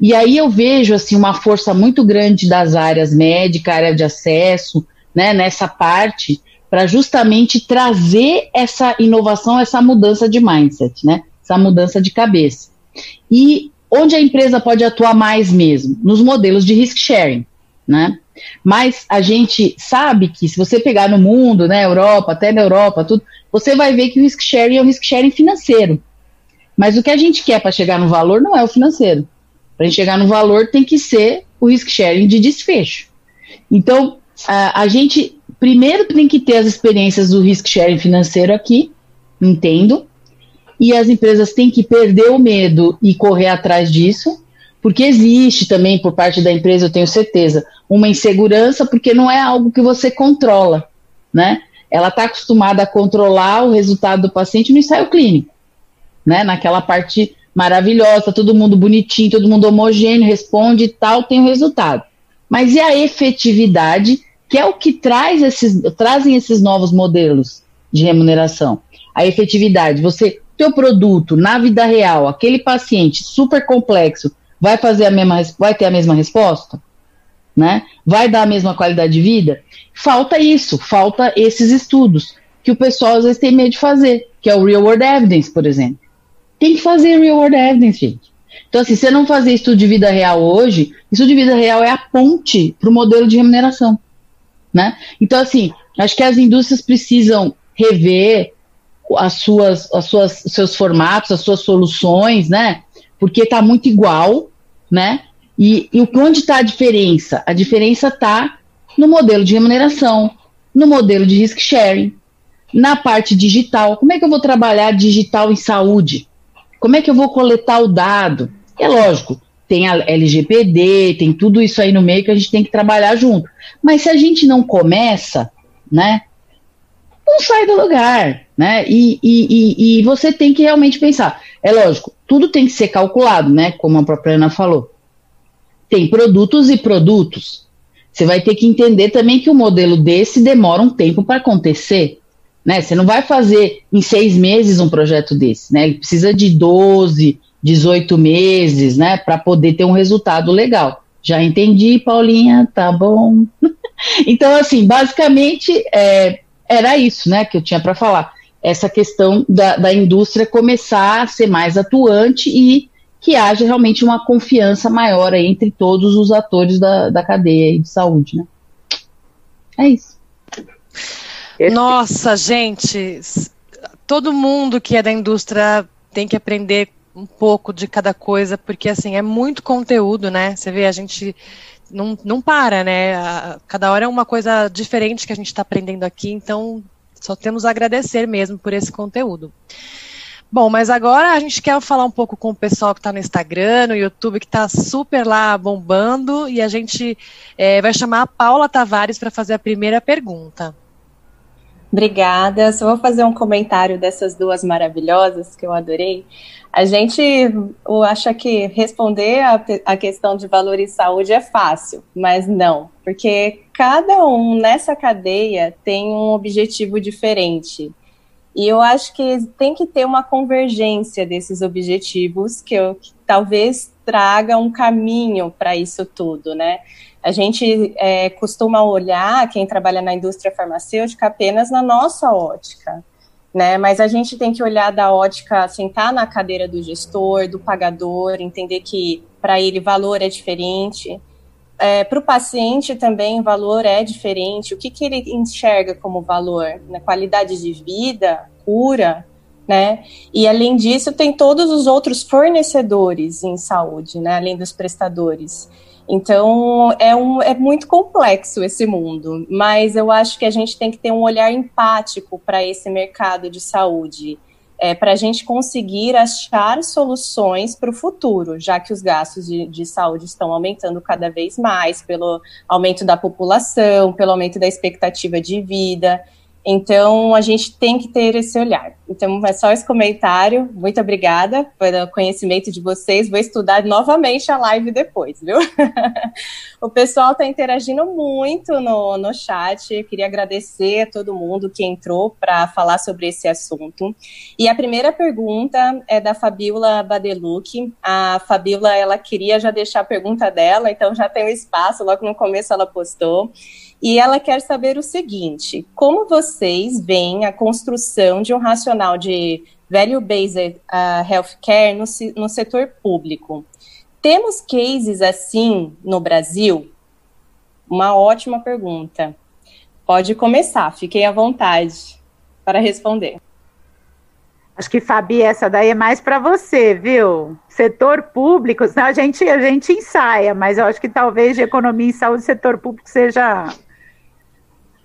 [SPEAKER 8] E aí eu vejo assim uma força muito grande das áreas médica, área de acesso, né, nessa parte, para justamente trazer essa inovação, essa mudança de mindset, né, essa mudança de cabeça. E onde a empresa pode atuar mais mesmo? Nos modelos de risk sharing, né? Mas a gente sabe que se você pegar no mundo, né, Europa, até na Europa, tudo, você vai ver que o risk sharing é o risk sharing financeiro. Mas o que a gente quer para chegar no valor não é o financeiro. Para chegar no valor, tem que ser o risk sharing de desfecho. Então, a, a gente primeiro tem que ter as experiências do risk sharing financeiro aqui, entendo, e as empresas têm que perder o medo e correr atrás disso, porque existe também por parte da empresa, eu tenho certeza, uma insegurança, porque não é algo que você controla, né? Ela está acostumada a controlar o resultado do paciente no ensaio clínico, né? Naquela parte maravilhosa, todo mundo bonitinho, todo mundo homogêneo, responde e tal, tem o resultado. Mas e a efetividade, que é o que traz esses, trazem esses novos modelos de remuneração? A efetividade, você, teu produto na vida real, aquele paciente super complexo, vai fazer a mesma, vai ter a mesma resposta? Né? Vai dar a mesma qualidade de vida? Falta isso, falta esses estudos que o pessoal às vezes tem medo de fazer, que é o real world evidence, por exemplo. Tem que fazer real world evidence, gente. Então, assim, se você não fazer estudo de vida real hoje, estudo de vida real é a ponte para o modelo de remuneração. Né? Então, assim, acho que as indústrias precisam rever as suas, as suas, seus formatos, as suas soluções, né? Porque está muito igual, né? E, e onde está a diferença? A diferença está no modelo de remuneração, no modelo de risk sharing, na parte digital. Como é que eu vou trabalhar digital em saúde? Como é que eu vou coletar o dado? É lógico, tem a LGPD, tem tudo isso aí no meio que a gente tem que trabalhar junto. Mas se a gente não começa, né, não sai do lugar, né? E, e, e, e, você tem que realmente pensar. É lógico, tudo tem que ser calculado, né? Como a própria Ana falou. Tem produtos e produtos. Você vai ter que entender também que o modelo desse demora um tempo para acontecer. Né? Você não vai fazer em seis meses um projeto desse, né? Ele precisa de 12, 18 meses, né? Para poder ter um resultado legal. Já entendi, Paulinha, tá bom. [laughs] então, assim, basicamente é, era isso, né? Que eu tinha para falar essa questão da, da indústria começar a ser mais atuante e que haja realmente uma confiança maior entre todos os atores da, da cadeia de saúde, né? É isso.
[SPEAKER 1] Nossa, gente, todo mundo que é da indústria tem que aprender um pouco de cada coisa, porque assim, é muito conteúdo, né? Você vê, a gente não, não para, né? Cada hora é uma coisa diferente que a gente está aprendendo aqui, então só temos a agradecer mesmo por esse conteúdo. Bom, mas agora a gente quer falar um pouco com o pessoal que está no Instagram, no YouTube, que está super lá bombando, e a gente é, vai chamar a Paula Tavares para fazer a primeira pergunta.
[SPEAKER 6] Obrigada. Só vou fazer um comentário dessas duas maravilhosas que eu adorei. A gente acha que responder a, a questão de valor e saúde é fácil, mas não, porque cada um nessa cadeia tem um objetivo diferente. E eu acho que tem que ter uma convergência desses objetivos que, eu, que talvez traga um caminho para isso tudo, né? A gente é, costuma olhar quem trabalha na indústria farmacêutica apenas na nossa ótica né? Mas a gente tem que olhar da ótica, sentar na cadeira do gestor, do pagador, entender que para ele valor é diferente. É, para o paciente também valor é diferente. O que, que ele enxerga como valor? Né? Qualidade de vida, cura, né? E além disso, tem todos os outros fornecedores em saúde, né? Além dos prestadores. Então, é, um, é muito complexo esse mundo, mas eu acho que a gente tem que ter um olhar empático para esse mercado de saúde, é, para a gente conseguir achar soluções para o futuro, já que os gastos de, de saúde estão aumentando cada vez mais pelo aumento da população, pelo aumento da expectativa de vida. Então, a gente tem que ter esse olhar. Então, é só esse comentário. Muito obrigada pelo conhecimento de vocês. Vou estudar novamente a live depois, viu? [laughs] o pessoal está interagindo muito no, no chat. Eu queria agradecer a todo mundo que entrou para falar sobre esse assunto. E a primeira pergunta é da Fabiola Badeluc. A Fabiola, ela queria já deixar a pergunta dela, então já tem um espaço. Logo no começo ela postou e ela quer saber o seguinte: como vocês veem a construção de um racional de value-based uh, healthcare no, no setor público? Temos cases assim no Brasil? Uma ótima pergunta. Pode começar, fiquem à vontade para responder.
[SPEAKER 7] Acho que, Fabi, essa daí é mais para você, viu? Setor público, a gente, a gente ensaia, mas eu acho que talvez de economia e saúde, setor público seja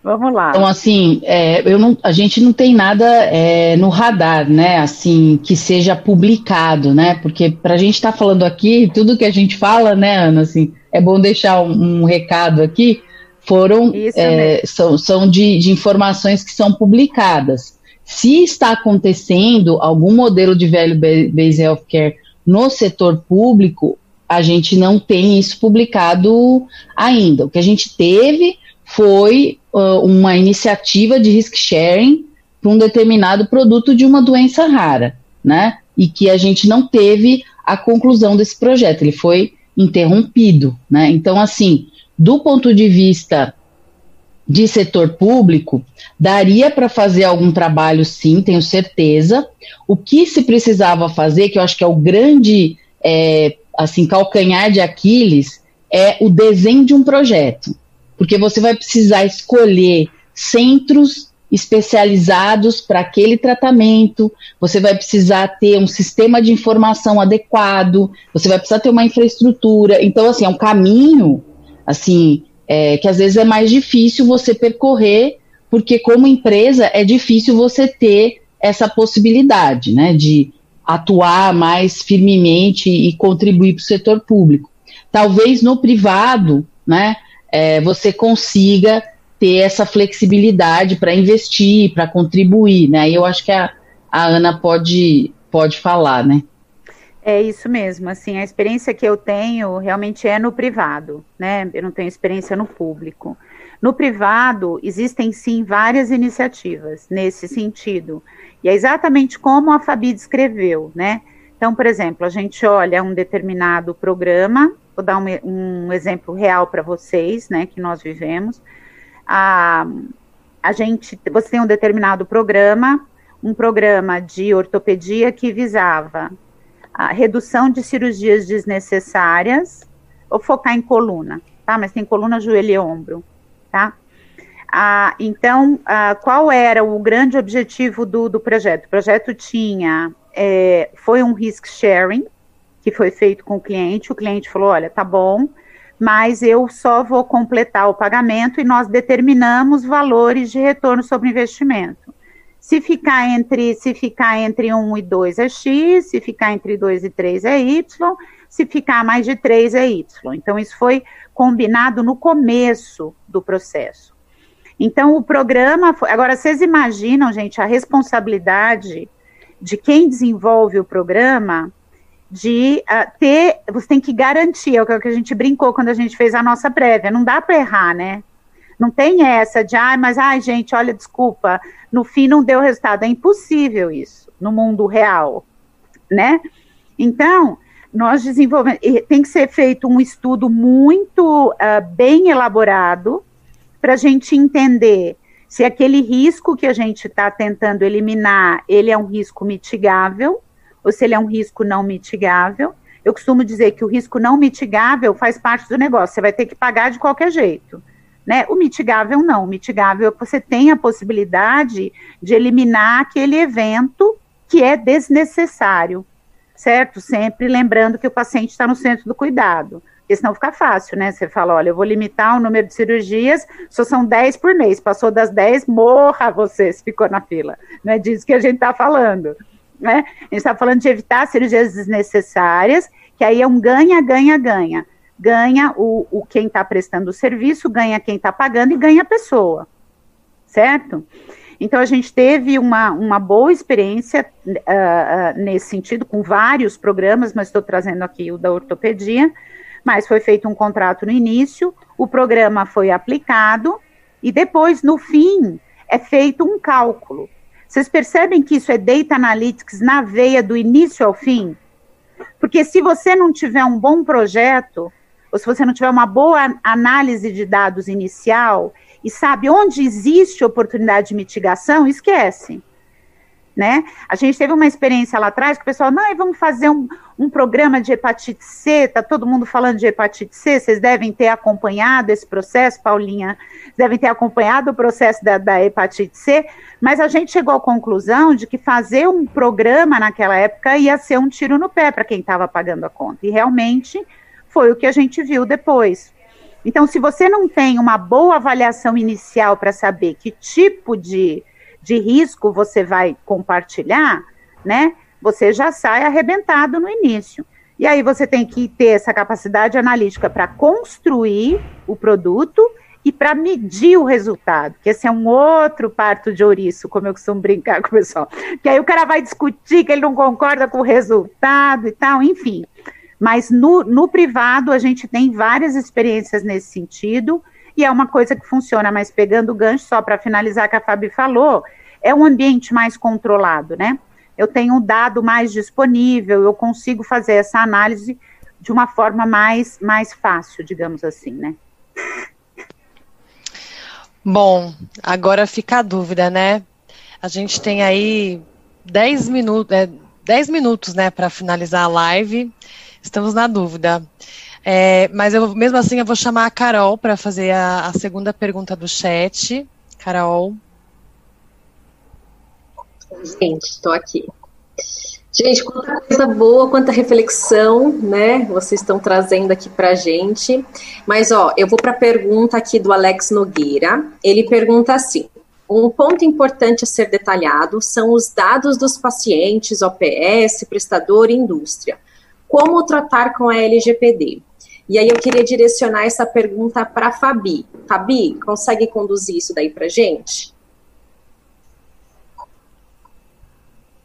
[SPEAKER 7] Vamos lá.
[SPEAKER 8] Então, assim, é, eu não, a gente não tem nada é, no radar, né? Assim, que seja publicado, né? Porque para a gente estar tá falando aqui, tudo que a gente fala, né, Ana, assim, é bom deixar um, um recado aqui. Foram, é, são, são de, de informações que são publicadas. Se está acontecendo algum modelo de velho base healthcare no setor público, a gente não tem isso publicado ainda. O que a gente teve foi uh, uma iniciativa de risk sharing para um determinado produto de uma doença rara, né? E que a gente não teve a conclusão desse projeto, ele foi interrompido, né? Então, assim, do ponto de vista de setor público, daria para fazer algum trabalho, sim, tenho certeza. O que se precisava fazer, que eu acho que é o grande, é, assim, calcanhar de Aquiles, é o desenho de um projeto porque você vai precisar escolher centros especializados para aquele tratamento, você vai precisar ter um sistema de informação adequado, você vai precisar ter uma infraestrutura. Então, assim, é um caminho, assim, é, que às vezes é mais difícil você percorrer, porque como empresa é difícil você ter essa possibilidade, né, de atuar mais firmemente e contribuir para o setor público. Talvez no privado, né, é, você consiga ter essa flexibilidade para investir, para contribuir, né? Eu acho que a, a Ana pode, pode falar, né?
[SPEAKER 7] É isso mesmo, assim, a experiência que eu tenho realmente é no privado, né? Eu não tenho experiência no público. No privado, existem sim várias iniciativas nesse sentido. E é exatamente como a Fabi descreveu, né? Então, por exemplo, a gente olha um determinado programa, vou dar um, um exemplo real para vocês, né, que nós vivemos. A, a gente, você tem um determinado programa, um programa de ortopedia que visava a redução de cirurgias desnecessárias, ou focar em coluna, tá? Mas tem coluna, joelho e ombro, tá? Ah, então, ah, qual era o grande objetivo do, do projeto? O projeto tinha, é, foi um risk sharing, que foi feito com o cliente, o cliente falou, olha, tá bom, mas eu só vou completar o pagamento e nós determinamos valores de retorno sobre investimento. Se ficar entre, se ficar entre 1 e 2 é X, se ficar entre 2 e 3 é Y, se ficar mais de 3 é Y. Então, isso foi combinado no começo do processo. Então, o programa. Foi... Agora, vocês imaginam, gente, a responsabilidade de quem desenvolve o programa de uh, ter. Você tem que garantir, é o que a gente brincou quando a gente fez a nossa prévia. Não dá para errar, né? Não tem essa de, ah, mas, ai, gente, olha, desculpa, no fim não deu resultado. É impossível isso no mundo real, né? Então, nós desenvolvemos, tem que ser feito um estudo muito uh, bem elaborado, para a gente entender se aquele risco que a gente está tentando eliminar, ele é um risco mitigável, ou se ele é um risco não mitigável. Eu costumo dizer que o risco não mitigável faz parte do negócio, você vai ter que pagar de qualquer jeito. Né? O mitigável não, o mitigável é você tem a possibilidade de eliminar aquele evento que é desnecessário, certo? Sempre lembrando que o paciente está no centro do cuidado. Porque senão fica fácil, né? Você fala, olha, eu vou limitar o número de cirurgias, só são 10 por mês. Passou das 10, morra você se ficou na fila. Não é disso que a gente está falando. Né? A gente está falando de evitar cirurgias desnecessárias, que aí é um ganha, ganha, ganha. Ganha o, o quem está prestando o serviço, ganha quem está pagando e ganha a pessoa. Certo? Então, a gente teve uma, uma boa experiência uh, nesse sentido, com vários programas, mas estou trazendo aqui o da ortopedia, mas foi feito um contrato no início, o programa foi aplicado e depois, no fim, é feito um cálculo. Vocês percebem que isso é data analytics na veia do início ao fim? Porque se você não tiver um bom projeto, ou se você não tiver uma boa análise de dados inicial e sabe onde existe oportunidade de mitigação, esquece né? A gente teve uma experiência lá atrás que o pessoal, não, vamos fazer um, um programa de hepatite C, tá todo mundo falando de hepatite C, vocês devem ter acompanhado esse processo, Paulinha, devem ter acompanhado o processo da, da hepatite C, mas a gente chegou à conclusão de que fazer um programa naquela época ia ser um tiro no pé para quem estava pagando a conta, e realmente foi o que a gente viu depois. Então, se você não tem uma boa avaliação inicial para saber que tipo de de risco você vai compartilhar, né? Você já sai arrebentado no início. E aí você tem que ter essa capacidade analítica para construir o produto e para medir o resultado, que esse é um outro parto de ouriço, como eu costumo brincar [laughs] com o pessoal. Que aí o cara vai discutir que ele não concorda com o resultado e tal, enfim. Mas no, no privado a gente tem várias experiências nesse sentido e é uma coisa que funciona, mas pegando o gancho, só para finalizar que a Fabi falou, é um ambiente mais controlado, né? Eu tenho um dado mais disponível, eu consigo fazer essa análise de uma forma mais, mais fácil, digamos assim, né?
[SPEAKER 1] Bom, agora fica a dúvida, né? A gente tem aí 10 minutos, é, 10 minutos, né, para finalizar a live. Estamos na dúvida. É, mas eu, mesmo assim, eu vou chamar a Carol para fazer a, a, segunda pergunta do chat. Carol.
[SPEAKER 4] Gente, estou aqui. Gente, quanta coisa boa, quanta reflexão, né? Vocês estão trazendo aqui para gente. Mas, ó, eu vou para a pergunta aqui do Alex Nogueira. Ele pergunta assim: um ponto importante a ser detalhado são os dados dos pacientes, OPS, prestador indústria. Como tratar com a LGPD? E aí eu queria direcionar essa pergunta para a Fabi. Fabi, consegue conduzir isso daí para gente?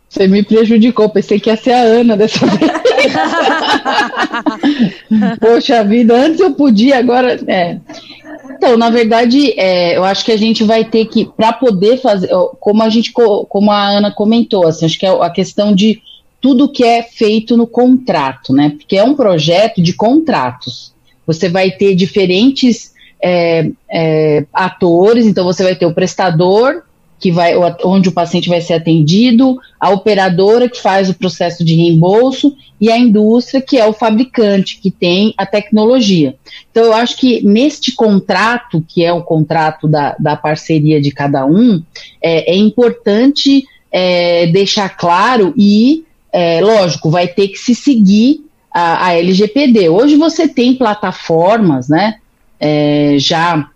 [SPEAKER 8] Você me prejudicou, pensei que ia ser a Ana dessa vez. [laughs] Poxa vida, antes eu podia, agora. É. Então, na verdade, é, eu acho que a gente vai ter que, para poder fazer, como a gente, como a Ana comentou, assim, acho que é a questão de tudo que é feito no contrato, né? Porque é um projeto de contratos. Você vai ter diferentes é, é, atores, então você vai ter o prestador, que vai, onde o paciente vai ser atendido, a operadora que faz o processo de reembolso e a indústria que é o fabricante que tem a tecnologia. Então eu acho que neste contrato, que é o contrato da, da parceria de cada um, é, é importante é, deixar claro e, é, lógico, vai ter que se seguir a, a LGPD. Hoje você tem plataformas, né, é, já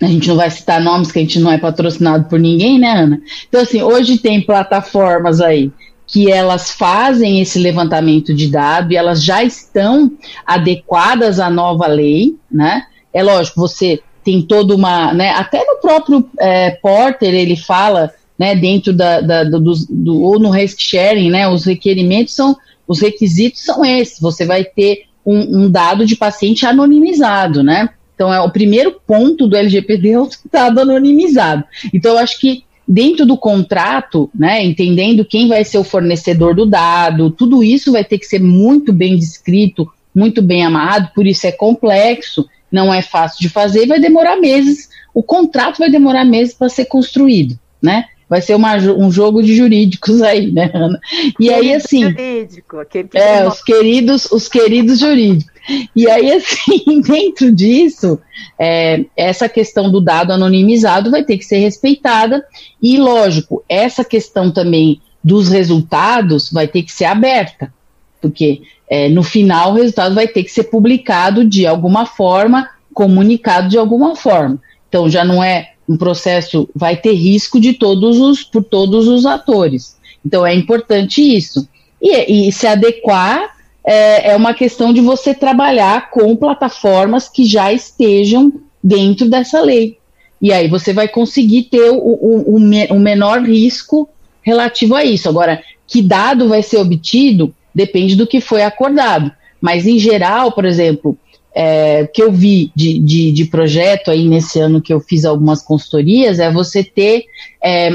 [SPEAKER 8] a gente não vai citar nomes que a gente não é patrocinado por ninguém, né, Ana? Então, assim, hoje tem plataformas aí que elas fazem esse levantamento de dados e elas já estão adequadas à nova lei, né? É lógico, você tem toda uma, né? Até no próprio é, Porter ele fala, né? Dentro da, da do, do, ou no risk sharing, né? Os requerimentos são, os requisitos são esses. Você vai ter um, um dado de paciente anonimizado, né? Então, é o primeiro ponto do LGPD é o dado anonimizado. Então, eu acho que dentro do contrato, né, entendendo quem vai ser o fornecedor do dado, tudo isso vai ter que ser muito bem descrito, muito bem amarrado, por isso é complexo, não é fácil de fazer, vai demorar meses. O contrato vai demorar meses para ser construído, né? Vai ser uma, um jogo de jurídicos aí, né, Ana? E aí, assim. Jurídico, aquele que é, os queridos, os queridos jurídicos. E aí, [laughs] assim, dentro disso, é, essa questão do dado anonimizado vai ter que ser respeitada. E, lógico, essa questão também dos resultados vai ter que ser aberta, porque é, no final o resultado vai ter que ser publicado de alguma forma, comunicado de alguma forma. Então, já não é um processo, vai ter risco de todos os, por todos os atores. Então, é importante isso. E, e se adequar é, é uma questão de você trabalhar com plataformas que já estejam dentro dessa lei. E aí você vai conseguir ter o, o, o, o menor risco relativo a isso. Agora, que dado vai ser obtido depende do que foi acordado. Mas, em geral, por exemplo, é, que eu vi de, de, de, projeto aí nesse ano que eu fiz algumas consultorias é você ter é,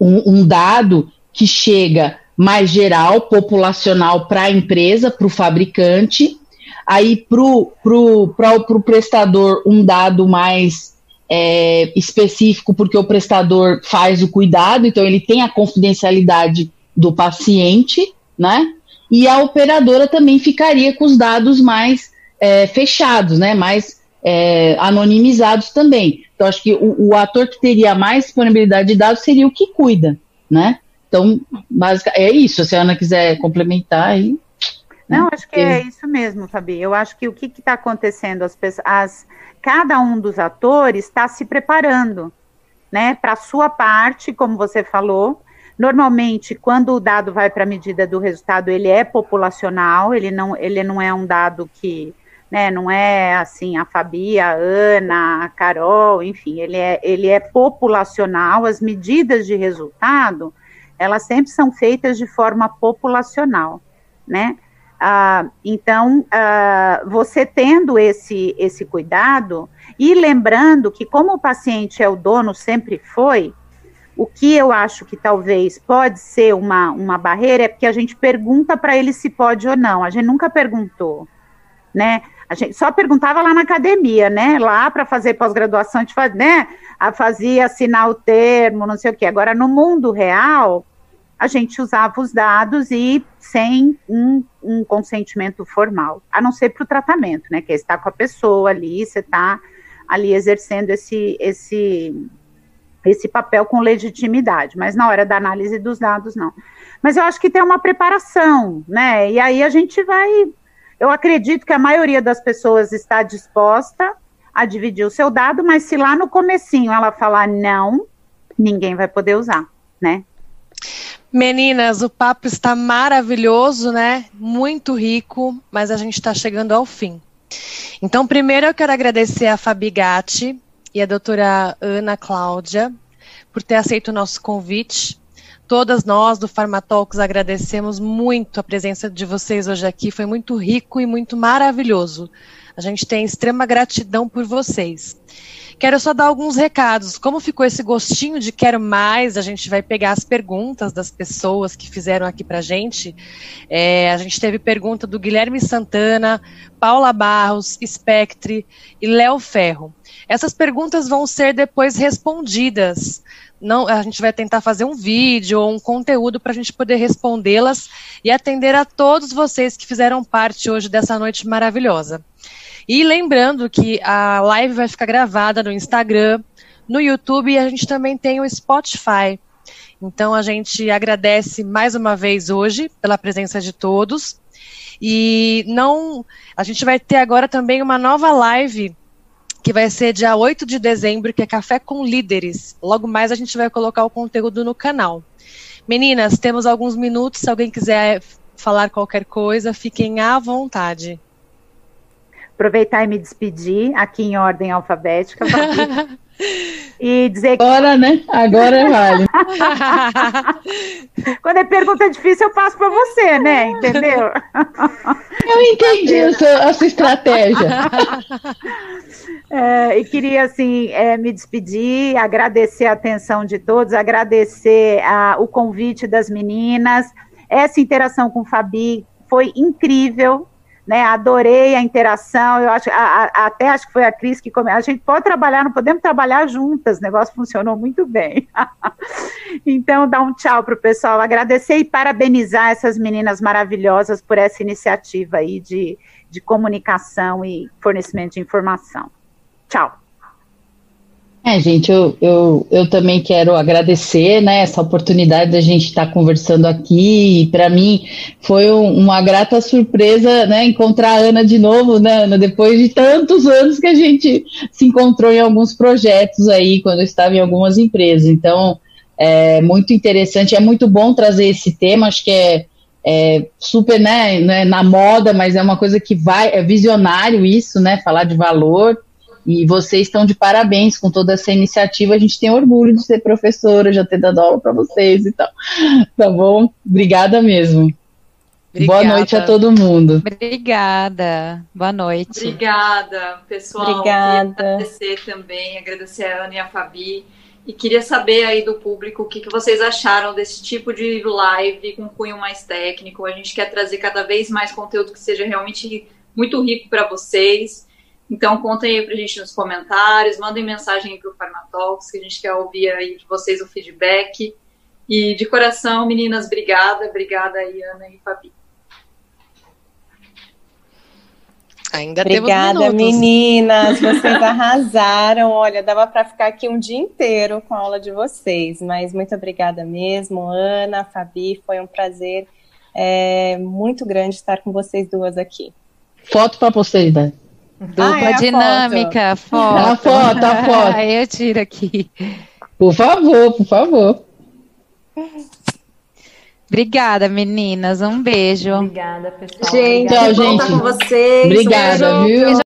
[SPEAKER 8] um, um, dado que chega mais geral, populacional para a empresa, para o fabricante, aí para o prestador um dado mais é, específico, porque o prestador faz o cuidado, então ele tem a confidencialidade do paciente, né? E a operadora também ficaria com os dados mais é, fechados, né? Mais é, anonimizados também. Então, acho que o, o ator que teria mais disponibilidade de dados seria o que cuida, né? Então, basicamente, é isso. Se a Ana quiser complementar aí.
[SPEAKER 7] Não, acho que é isso mesmo, Fabi. Eu acho que o que está acontecendo, as pessoas, as, cada um dos atores está se preparando, né, para a sua parte, como você falou. Normalmente, quando o dado vai para a medida do resultado, ele é populacional, ele não, ele não é um dado que, né, não é assim a Fabi, a Ana, a Carol, enfim, ele é, ele é populacional. As medidas de resultado elas sempre são feitas de forma populacional, né? Ah, então, ah, você tendo esse, esse cuidado e lembrando que, como o paciente é o dono, sempre foi, o que eu acho que talvez pode ser uma, uma barreira é porque a gente pergunta para ele se pode ou não. A gente nunca perguntou, né? A gente só perguntava lá na academia, né? Lá para fazer pós-graduação, gente faz, né? A fazia assinar o termo, não sei o quê. Agora, no mundo real, a gente usava os dados e sem um, um consentimento formal, a não ser para o tratamento, né? Que é estar com a pessoa ali, você está ali exercendo esse, esse, esse papel com legitimidade, mas na hora da análise dos dados, não. Mas eu acho que tem uma preparação, né? E aí a gente vai. Eu acredito que a maioria das pessoas está disposta a dividir o seu dado, mas se lá no comecinho ela falar não, ninguém vai poder usar, né?
[SPEAKER 1] Meninas, o papo está maravilhoso, né? Muito rico, mas a gente está chegando ao fim. Então, primeiro eu quero agradecer a Fabi Gatti e a doutora Ana Cláudia por ter aceito o nosso convite. Todas nós do Farmatalks agradecemos muito a presença de vocês hoje aqui, foi muito rico e muito maravilhoso. A gente tem extrema gratidão por vocês. Quero só dar alguns recados. Como ficou esse gostinho de quero mais? A gente vai pegar as perguntas das pessoas que fizeram aqui para gente. É, a gente teve pergunta do Guilherme Santana, Paula Barros, Spectre e Léo Ferro. Essas perguntas vão ser depois respondidas. Não, a gente vai tentar fazer um vídeo ou um conteúdo para a gente poder respondê-las e atender a todos vocês que fizeram parte hoje dessa noite maravilhosa. E lembrando que a live vai ficar gravada no Instagram, no YouTube e a gente também tem o Spotify. Então a gente agradece mais uma vez hoje pela presença de todos. E não, a gente vai ter agora também uma nova live que vai ser dia 8 de dezembro, que é Café com Líderes. Logo mais a gente vai colocar o conteúdo no canal. Meninas, temos alguns minutos, se alguém quiser falar qualquer coisa, fiquem à vontade
[SPEAKER 7] aproveitar e me despedir aqui em ordem alfabética. [laughs] e dizer
[SPEAKER 8] que. Agora, né? Agora vale. [laughs]
[SPEAKER 7] Quando é pergunta difícil, eu passo para você, né? Entendeu?
[SPEAKER 8] Eu entendi a sua, a sua estratégia. [laughs]
[SPEAKER 7] É, e queria, assim, é, me despedir, agradecer a atenção de todos, agradecer a, o convite das meninas. Essa interação com o Fabi foi incrível, né? Adorei a interação. Eu acho, a, a, até acho que foi a Cris que come... a gente pode trabalhar, não podemos trabalhar juntas. O negócio funcionou muito bem. [laughs] então, dá um tchau para o pessoal, agradecer e parabenizar essas meninas maravilhosas por essa iniciativa aí de, de comunicação e fornecimento de informação. Tchau.
[SPEAKER 8] É, gente, eu, eu, eu também quero agradecer né, essa oportunidade da gente estar tá conversando aqui. Para mim foi um, uma grata surpresa né, encontrar a Ana de novo, né, Ana, depois de tantos anos que a gente se encontrou em alguns projetos aí, quando eu estava em algumas empresas. Então, é muito interessante, é muito bom trazer esse tema, acho que é, é super né, né, na moda, mas é uma coisa que vai, é visionário isso, né? Falar de valor. E vocês estão de parabéns com toda essa iniciativa. A gente tem orgulho de ser professora, já ter dado aula para vocês e tal. [laughs] Tá bom? Obrigada mesmo. Obrigada. Boa noite a todo mundo.
[SPEAKER 2] Obrigada. Boa noite.
[SPEAKER 3] Obrigada, pessoal.
[SPEAKER 6] Obrigada.
[SPEAKER 3] Queria agradecer também, agradecer a Ana e a Fabi. E queria saber aí do público o que, que vocês acharam desse tipo de live com cunho mais técnico. A gente quer trazer cada vez mais conteúdo que seja realmente muito rico para vocês. Então, contem aí pra gente nos comentários, mandem mensagem aí pro Farmatalks, que a gente quer ouvir aí de vocês o feedback. E de coração, meninas, obrigada. Obrigada aí, Ana e Fabi.
[SPEAKER 6] Ainda Obrigada, meninas. Vocês [laughs] arrasaram. Olha, dava para ficar aqui um dia inteiro com a aula de vocês, mas muito obrigada mesmo, Ana, Fabi. Foi um prazer é, muito grande estar com vocês duas aqui.
[SPEAKER 8] Foto para a posteridade.
[SPEAKER 2] Dupla ah, é dinâmica, foto. foto.
[SPEAKER 8] A foto, a foto.
[SPEAKER 2] Aí [laughs] eu tiro aqui.
[SPEAKER 8] Por favor, por favor.
[SPEAKER 2] Obrigada, meninas. Um beijo.
[SPEAKER 5] Obrigada, pessoal.
[SPEAKER 4] Gente,
[SPEAKER 8] Tchau,
[SPEAKER 4] gente. com vocês.
[SPEAKER 8] Obrigada, um viu?